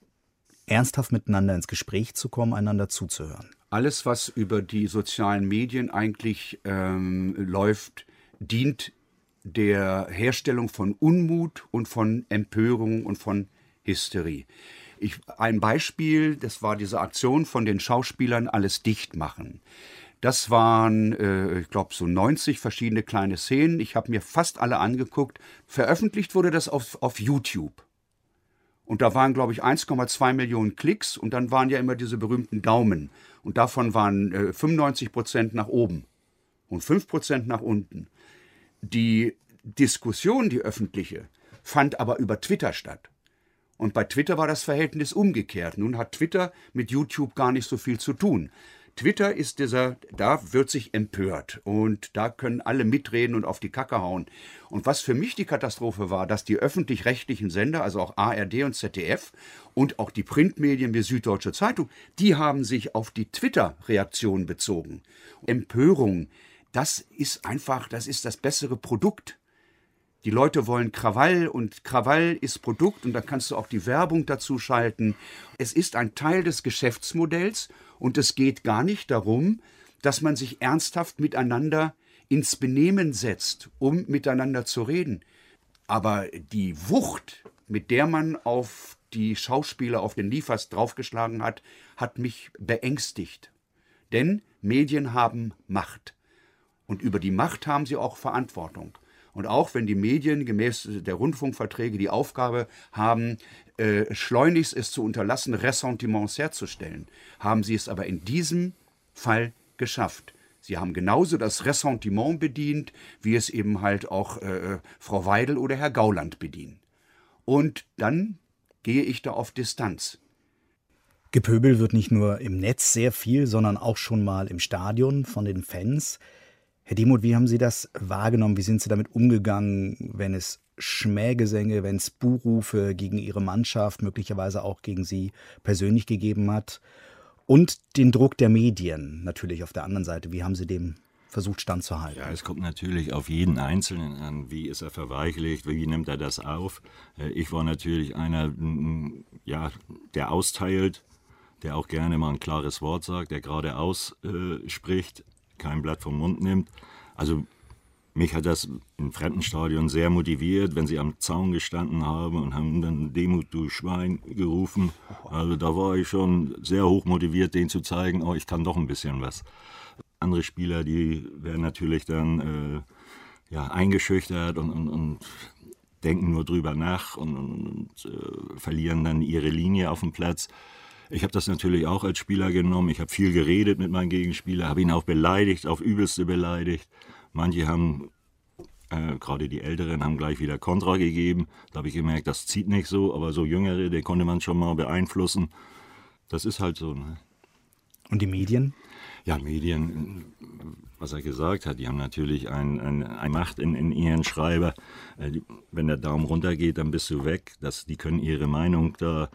ernsthaft miteinander ins Gespräch zu kommen, einander zuzuhören? Alles, was über die sozialen Medien eigentlich ähm, läuft, dient der Herstellung von Unmut und von Empörung und von Hysterie. Ich, ein Beispiel, das war diese Aktion von den Schauspielern Alles dicht machen. Das waren, äh, ich glaube, so 90 verschiedene kleine Szenen. Ich habe mir fast alle angeguckt. Veröffentlicht wurde das auf, auf YouTube. Und da waren, glaube ich, 1,2 Millionen Klicks und dann waren ja immer diese berühmten Daumen. Und davon waren äh, 95 Prozent nach oben und 5 Prozent nach unten. Die Diskussion, die öffentliche, fand aber über Twitter statt. Und bei Twitter war das Verhältnis umgekehrt. Nun hat Twitter mit YouTube gar nicht so viel zu tun. Twitter ist dieser, da wird sich empört und da können alle mitreden und auf die Kacke hauen. Und was für mich die Katastrophe war, dass die öffentlich-rechtlichen Sender, also auch ARD und ZDF und auch die Printmedien wie Süddeutsche Zeitung, die haben sich auf die Twitter-Reaktion bezogen. Empörung, das ist einfach, das ist das bessere Produkt. Die Leute wollen Krawall und Krawall ist Produkt und da kannst du auch die Werbung dazu schalten. Es ist ein Teil des Geschäftsmodells und es geht gar nicht darum, dass man sich ernsthaft miteinander ins Benehmen setzt, um miteinander zu reden. Aber die Wucht, mit der man auf die Schauspieler auf den Liefers draufgeschlagen hat, hat mich beängstigt. Denn Medien haben Macht. Und über die Macht haben sie auch Verantwortung. Und auch wenn die Medien gemäß der Rundfunkverträge die Aufgabe haben, äh, schleunigst es zu unterlassen, Ressentiments herzustellen, haben sie es aber in diesem Fall geschafft. Sie haben genauso das Ressentiment bedient, wie es eben halt auch äh, Frau Weidel oder Herr Gauland bedienen. Und dann gehe ich da auf Distanz. Gepöbel wird nicht nur im Netz sehr viel, sondern auch schon mal im Stadion von den Fans. Herr Demuth, wie haben Sie das wahrgenommen? Wie sind Sie damit umgegangen, wenn es Schmähgesänge, wenn es Buhrufe gegen Ihre Mannschaft, möglicherweise auch gegen Sie persönlich gegeben hat? Und den Druck der Medien natürlich auf der anderen Seite. Wie haben Sie dem versucht standzuhalten? Ja, es kommt natürlich auf jeden Einzelnen an. Wie ist er verweichlicht? Wie nimmt er das auf? Äh, ich war natürlich einer, ja, der austeilt, der auch gerne mal ein klares Wort sagt, der geradeaus äh, spricht kein Blatt vom Mund nimmt. Also mich hat das im Fremdenstadion sehr motiviert, wenn sie am Zaun gestanden haben und haben dann Demut, du Schwein gerufen. Also da war ich schon sehr hoch motiviert, denen zu zeigen, oh, ich kann doch ein bisschen was. Andere Spieler, die werden natürlich dann äh, ja, eingeschüchtert und, und, und, denken nur drüber nach und, und äh, verlieren dann ihre Linie auf dem Platz. Ich habe das natürlich auch als Spieler genommen. Ich habe viel geredet mit meinem Gegenspieler, habe ihn auch beleidigt, auf übelste beleidigt. Manche haben, äh, gerade die Älteren, haben gleich wieder Kontra gegeben. Da habe ich gemerkt, das zieht nicht so, aber so Jüngere, den konnte man schon mal beeinflussen. Das ist halt so. Ne? Und die Medien? Ja, Medien, was er gesagt hat, die haben natürlich ein, ein, eine Macht in, in ihren Schreiber. Äh, wenn der Daumen runtergeht, dann bist du weg. Das, die können ihre Meinung da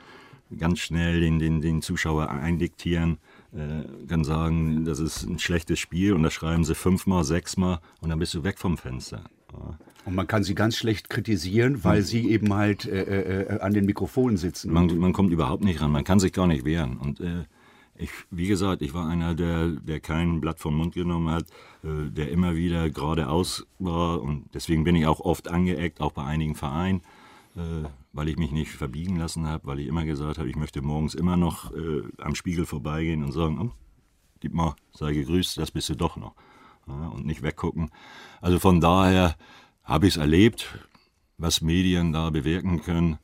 ganz schnell den, den, den Zuschauer eindiktieren, äh, kann sagen, das ist ein schlechtes Spiel und das schreiben sie fünfmal, sechsmal und dann bist du weg vom Fenster. Ja. Und man kann sie ganz schlecht kritisieren, weil hm. sie eben halt äh, äh, an den Mikrofonen sitzen. Man, man, kommt überhaupt nicht ran, man kann sich gar nicht wehren. Und äh, ich, wie gesagt, ich war einer, der, der kein Blatt vom Mund genommen hat, äh, der immer wieder geradeaus war und deswegen bin ich auch oft angeeckt, auch bei einigen Vereinen. Weil ich mich nicht verbiegen lassen habe, weil ich immer gesagt habe, ich möchte morgens immer noch äh, am Spiegel vorbeigehen und sagen, oh, gib mal, sei gegrüßt, das bist du doch noch. Ja, und nicht weggucken. Also von daher habe ich es erlebt, was Medien da bewirken können,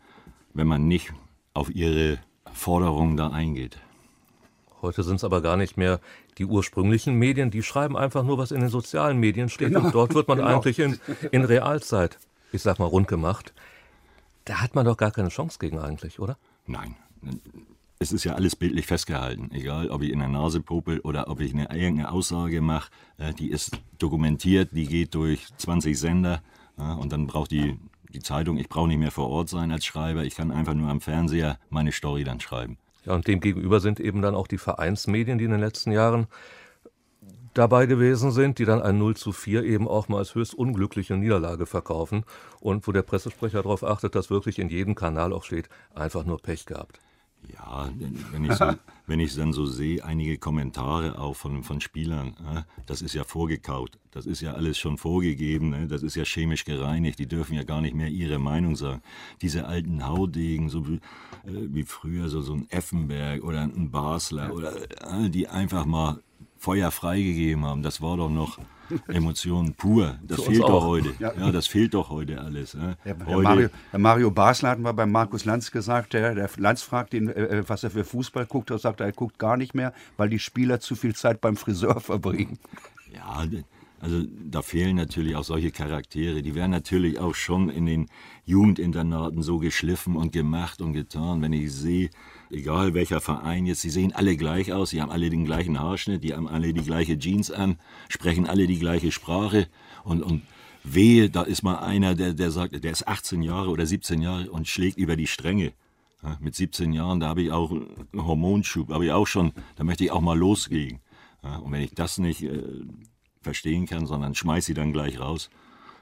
wenn man nicht auf ihre Forderungen da eingeht. Heute sind es aber gar nicht mehr die ursprünglichen Medien, die schreiben einfach nur, was in den sozialen Medien steht. Genau. Und dort wird man genau. eigentlich in, in Realzeit, ich sag mal, rund gemacht. Da hat man doch gar keine Chance gegen eigentlich, oder? Nein. Es ist ja alles bildlich festgehalten. Egal, ob ich in der Nase popel oder ob ich eine irgendeine Aussage mache, äh, die ist dokumentiert, die geht durch 20 Sender und dann braucht die, die Zeitung, ich brauche nicht mehr vor Ort sein als Schreiber, ich kann einfach nur am Fernseher meine Story dann schreiben. Ja, und dem gegenüber sind eben dann auch die Vereinsmedien, die in den letzten Jahren dabei gewesen sind, die dann ein 0 zu 4 eben auch mal als höchst unglückliche Niederlage verkaufen und wo der Pressesprecher darauf achtet, dass wirklich in jedem Kanal auch steht, einfach nur Pech gehabt. Ja, wenn ich, so, wenn ich dann so sehe, einige Kommentare auch von, von Spielern, das ist ja vorgekaut, das ist ja alles schon vorgegeben, ne? das ist ja chemisch gereinigt, die dürfen ja gar nicht mehr ihre Meinung sagen. Diese alten Haudegen, so wie, äh, früher so, so ein Effenberg oder ein Basler, oder, äh, die einfach mal Feuer freigegeben haben, das war doch noch Emotionen pur. Das fehlt doch heute. Ja. ja. das fehlt doch heute alles. Ne? Ja, Herr, heute Mario, Herr, Mario, Basler hat mal bei Markus Lanz gesagt, der, der Lanz fragt ihn, äh, äh, was er für Fußball guckt. Er sagt, er guckt gar nicht mehr, weil die Spieler zu viel Zeit beim Friseur verbringen. Ja, also da fehlen natürlich auch solche Charaktere. Die werden natürlich auch schon in den Jugendinternaten so geschliffen und gemacht und getan. Wenn ich sehe, egal welcher Verein jetzt, sie sehen alle gleich aus, sie haben alle den gleichen Haarschnitt, die haben alle die gleiche Jeans an, sprechen alle die gleiche Sprache und, und wehe, da ist mal einer, der, der sagt, der ist 18 Jahre oder 17 Jahre und schlägt über die Stränge. Ja, mit 17 Jahren, da habe ich auch einen Hormonschub, habe ich auch schon, da möchte ich auch mal losgehen. Ja, und wenn ich das nicht äh, verstehen kann, sondern schmeiße sie dann gleich raus,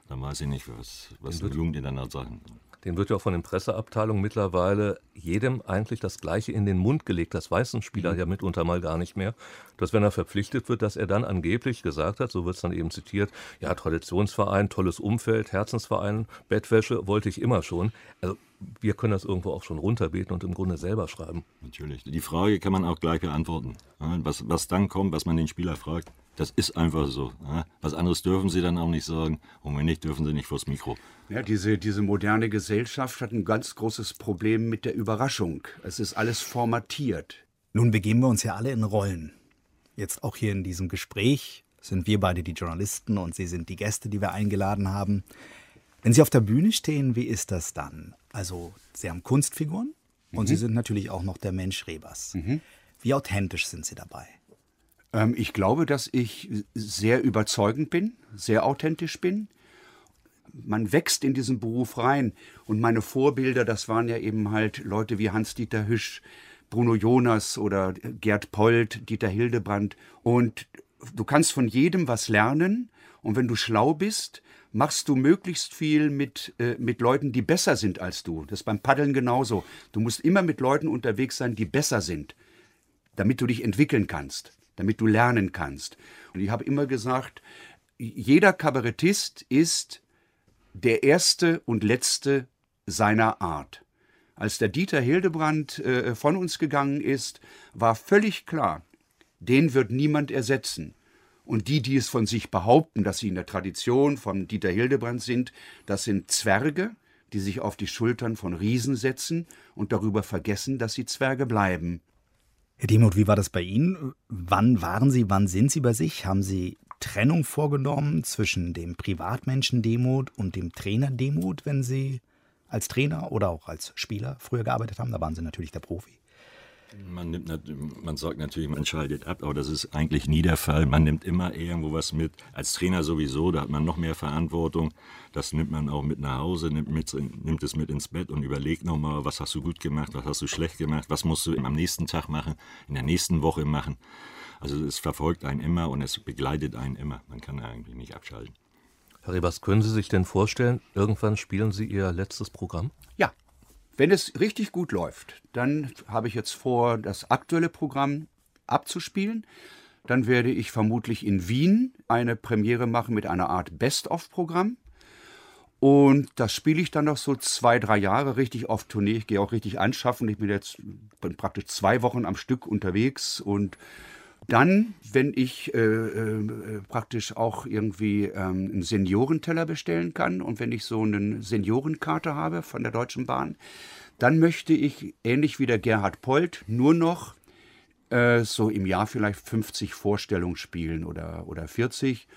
dann weiß ich nicht, was, was eine Jugendinternat sagen. Den wird ja auch von den Presseabteilungen mittlerweile jedem eigentlich das Gleiche in den Mund gelegt. Das weiß ein Spieler mhm. ja mitunter mal gar nicht mehr. Dass wenn er verpflichtet wird, dass er dann angeblich gesagt hat, so wird es dann eben zitiert, ja, Traditionsverein, tolles Umfeld, Herzensverein, Bettwäsche wollte ich immer schon. Also wir können das irgendwo auch schon runterbeten und im Grunde selber schreiben. Natürlich. Die Frage kann man auch gleich beantworten. Was, was dann kommt, was man den Spieler fragt, das ist einfach so. Was anderes dürfen sie dann auch nicht sagen. Und wenn nicht, dürfen sie nicht vors Mikro. Ja, diese, diese moderne Gesellschaft hat ein ganz großes Problem mit der Überraschung. Es ist alles formatiert. Nun begeben wir uns ja alle in Rollen. Jetzt auch hier in diesem Gespräch sind wir beide die Journalisten und Sie sind die Gäste, die wir eingeladen haben. Wenn Sie auf der Bühne stehen, wie ist das dann? Also, Sie haben Kunstfiguren und mhm. Sie sind natürlich auch noch der Mensch Rebers. Mhm. Wie authentisch sind Sie dabei? Ähm, ich glaube, dass ich sehr überzeugend bin, sehr authentisch bin man wächst in diesen Beruf rein. Und meine Vorbilder, das waren ja eben halt Leute wie Hans-Dieter Hüsch, Bruno Jonas oder Gerd Polt, Dieter Hildebrand. Und du kannst von jedem was lernen. Und wenn du schlau bist, machst du möglichst viel mit, äh, mit Leuten, die besser sind als du. Das ist beim Paddeln genauso. Du musst immer mit Leuten unterwegs sein, die besser sind, damit du dich entwickeln kannst, damit du lernen kannst. Und ich habe immer gesagt, jeder Kabarettist ist der erste und letzte seiner Art. Als der Dieter Hildebrand äh, von uns gegangen ist, war völlig klar, den wird niemand ersetzen. Und die, die es von sich behaupten, dass sie in der Tradition von Dieter Hildebrand sind, das sind Zwerge, die sich auf die Schultern von Riesen setzen und darüber vergessen, dass sie Zwerge bleiben. Herr Demuth, wie war das bei Ihnen? Wann waren Sie, wann sind Sie bei sich? Haben Sie Trennung vorgenommen zwischen dem Privatmenschen Demut und dem Trainer Demut, wenn Sie als Trainer oder auch als Spieler früher gearbeitet haben? Da waren Sie natürlich der Profi. Man, nimmt, man sagt natürlich, man schaltet ab, aber das ist eigentlich nie der Fall. Man nimmt immer irgendwo was mit. Als Trainer sowieso, da hat man noch mehr Verantwortung. Das nimmt man auch mit nach Hause, nimmt, mit, nimmt es mit ins Bett und überlegt nochmal, was hast du gut gemacht, was hast du schlecht gemacht, was musst du am nächsten Tag machen, in der nächsten Woche machen. Also es verfolgt einen immer und es begleitet einen immer. Man kann eigentlich nicht abschalten. Herr Rebers, können Sie sich denn vorstellen, irgendwann spielen Sie Ihr letztes Programm? Ja. Wenn es richtig gut läuft, dann habe ich jetzt vor, das aktuelle Programm abzuspielen. Dann werde ich vermutlich in Wien eine Premiere machen mit einer Art Best-of-Programm. Und das spiele ich dann noch so zwei, drei Jahre richtig auf Tournee. Ich gehe auch richtig anschaffen. Ich bin jetzt bin praktisch zwei Wochen am Stück unterwegs und dann, wenn ich äh, äh, praktisch auch irgendwie ähm, einen Seniorenteller bestellen kann und wenn ich so eine Seniorenkarte habe von der Deutschen Bahn, dann möchte ich, ähnlich wie der Gerhard Polt, nur noch äh, so im Jahr vielleicht 50 Vorstellungen spielen oder, oder 40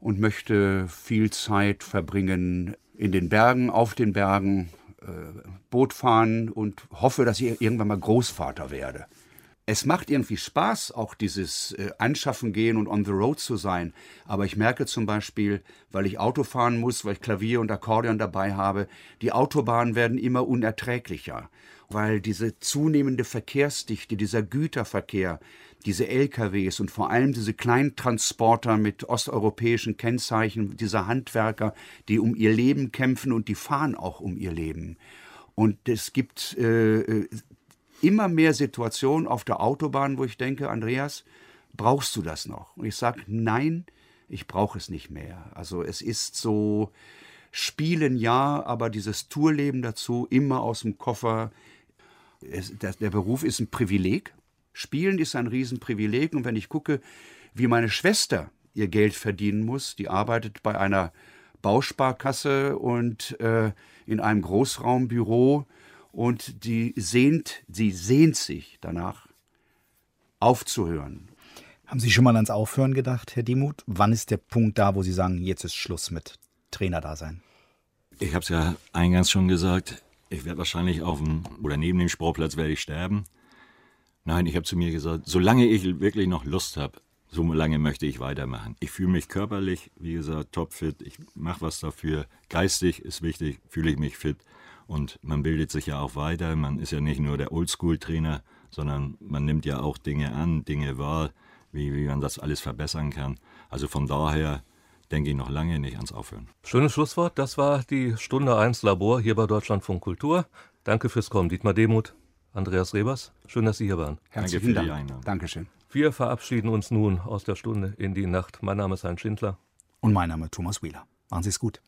und möchte viel Zeit verbringen in den Bergen, auf den Bergen, äh, Boot fahren und hoffe, dass ich irgendwann mal Großvater werde es macht irgendwie Spaß, auch dieses äh, Anschaffen gehen und on the road zu sein. Aber ich merke zum Beispiel, weil ich Auto fahren muss, weil ich Klavier und Akkordeon dabei habe, die Autobahnen werden immer unerträglicher. Weil diese zunehmende Verkehrsdichte, dieser Güterverkehr, diese LKWs und vor allem diese Kleintransporter mit osteuropäischen Kennzeichen, diese Handwerker, die um ihr Leben kämpfen und die fahren auch um ihr Leben. Und es gibt äh, äh immer mehr Situationen auf der Autobahn, wo ich denke, Andreas, brauchst du das noch? Und ich sage, nein, ich brauche es nicht mehr. Also es ist so, Spielen ja, aber dieses Tourleben dazu, immer aus dem Koffer. Es, der, der Beruf ist ein Privileg. Spielen ist ein Riesenprivileg. Und wenn ich gucke, wie meine Schwester ihr Geld verdienen muss, die arbeitet bei einer Bausparkasse und äh, in einem Großraumbüro und die sehnt, sie sehnt sich danach, aufzuhören. Haben Sie schon mal ans Aufhören gedacht, Herr Demuth? Wann ist der Punkt da, wo Sie sagen, jetzt ist Schluss mit Trainerdasein? Ich habe es ja eingangs schon gesagt, ich werde wahrscheinlich auf dem oder neben dem Sportplatz werde ich sterben. Nein, ich habe zu mir gesagt, solange ich wirklich noch Lust habe, so lange möchte ich weitermachen. Ich fühle mich körperlich, wie gesagt, topfit. Ich mache was dafür. Geistig ist wichtig, fühle ich mich fit. Und man bildet sich ja auch weiter. Man ist ja nicht nur der Oldschool-Trainer, sondern man nimmt ja auch Dinge an, Dinge wahr, wie, wie man das alles verbessern kann. Also von daher denke ich noch lange nicht ans Aufhören. Schönes Schlusswort. Das war die Stunde 1 Labor hier bei Deutschlandfunk Kultur. Danke fürs Kommen, Dietmar Demuth, Andreas Rebers. Schön, dass Sie hier waren. Herzlichen Danke für Dank. Dankeschön. Wir verabschieden uns nun aus der Stunde in die Nacht. Mein Name ist Heinz Schindler. Und mein Name ist Thomas Wheeler. Machen Sie es gut.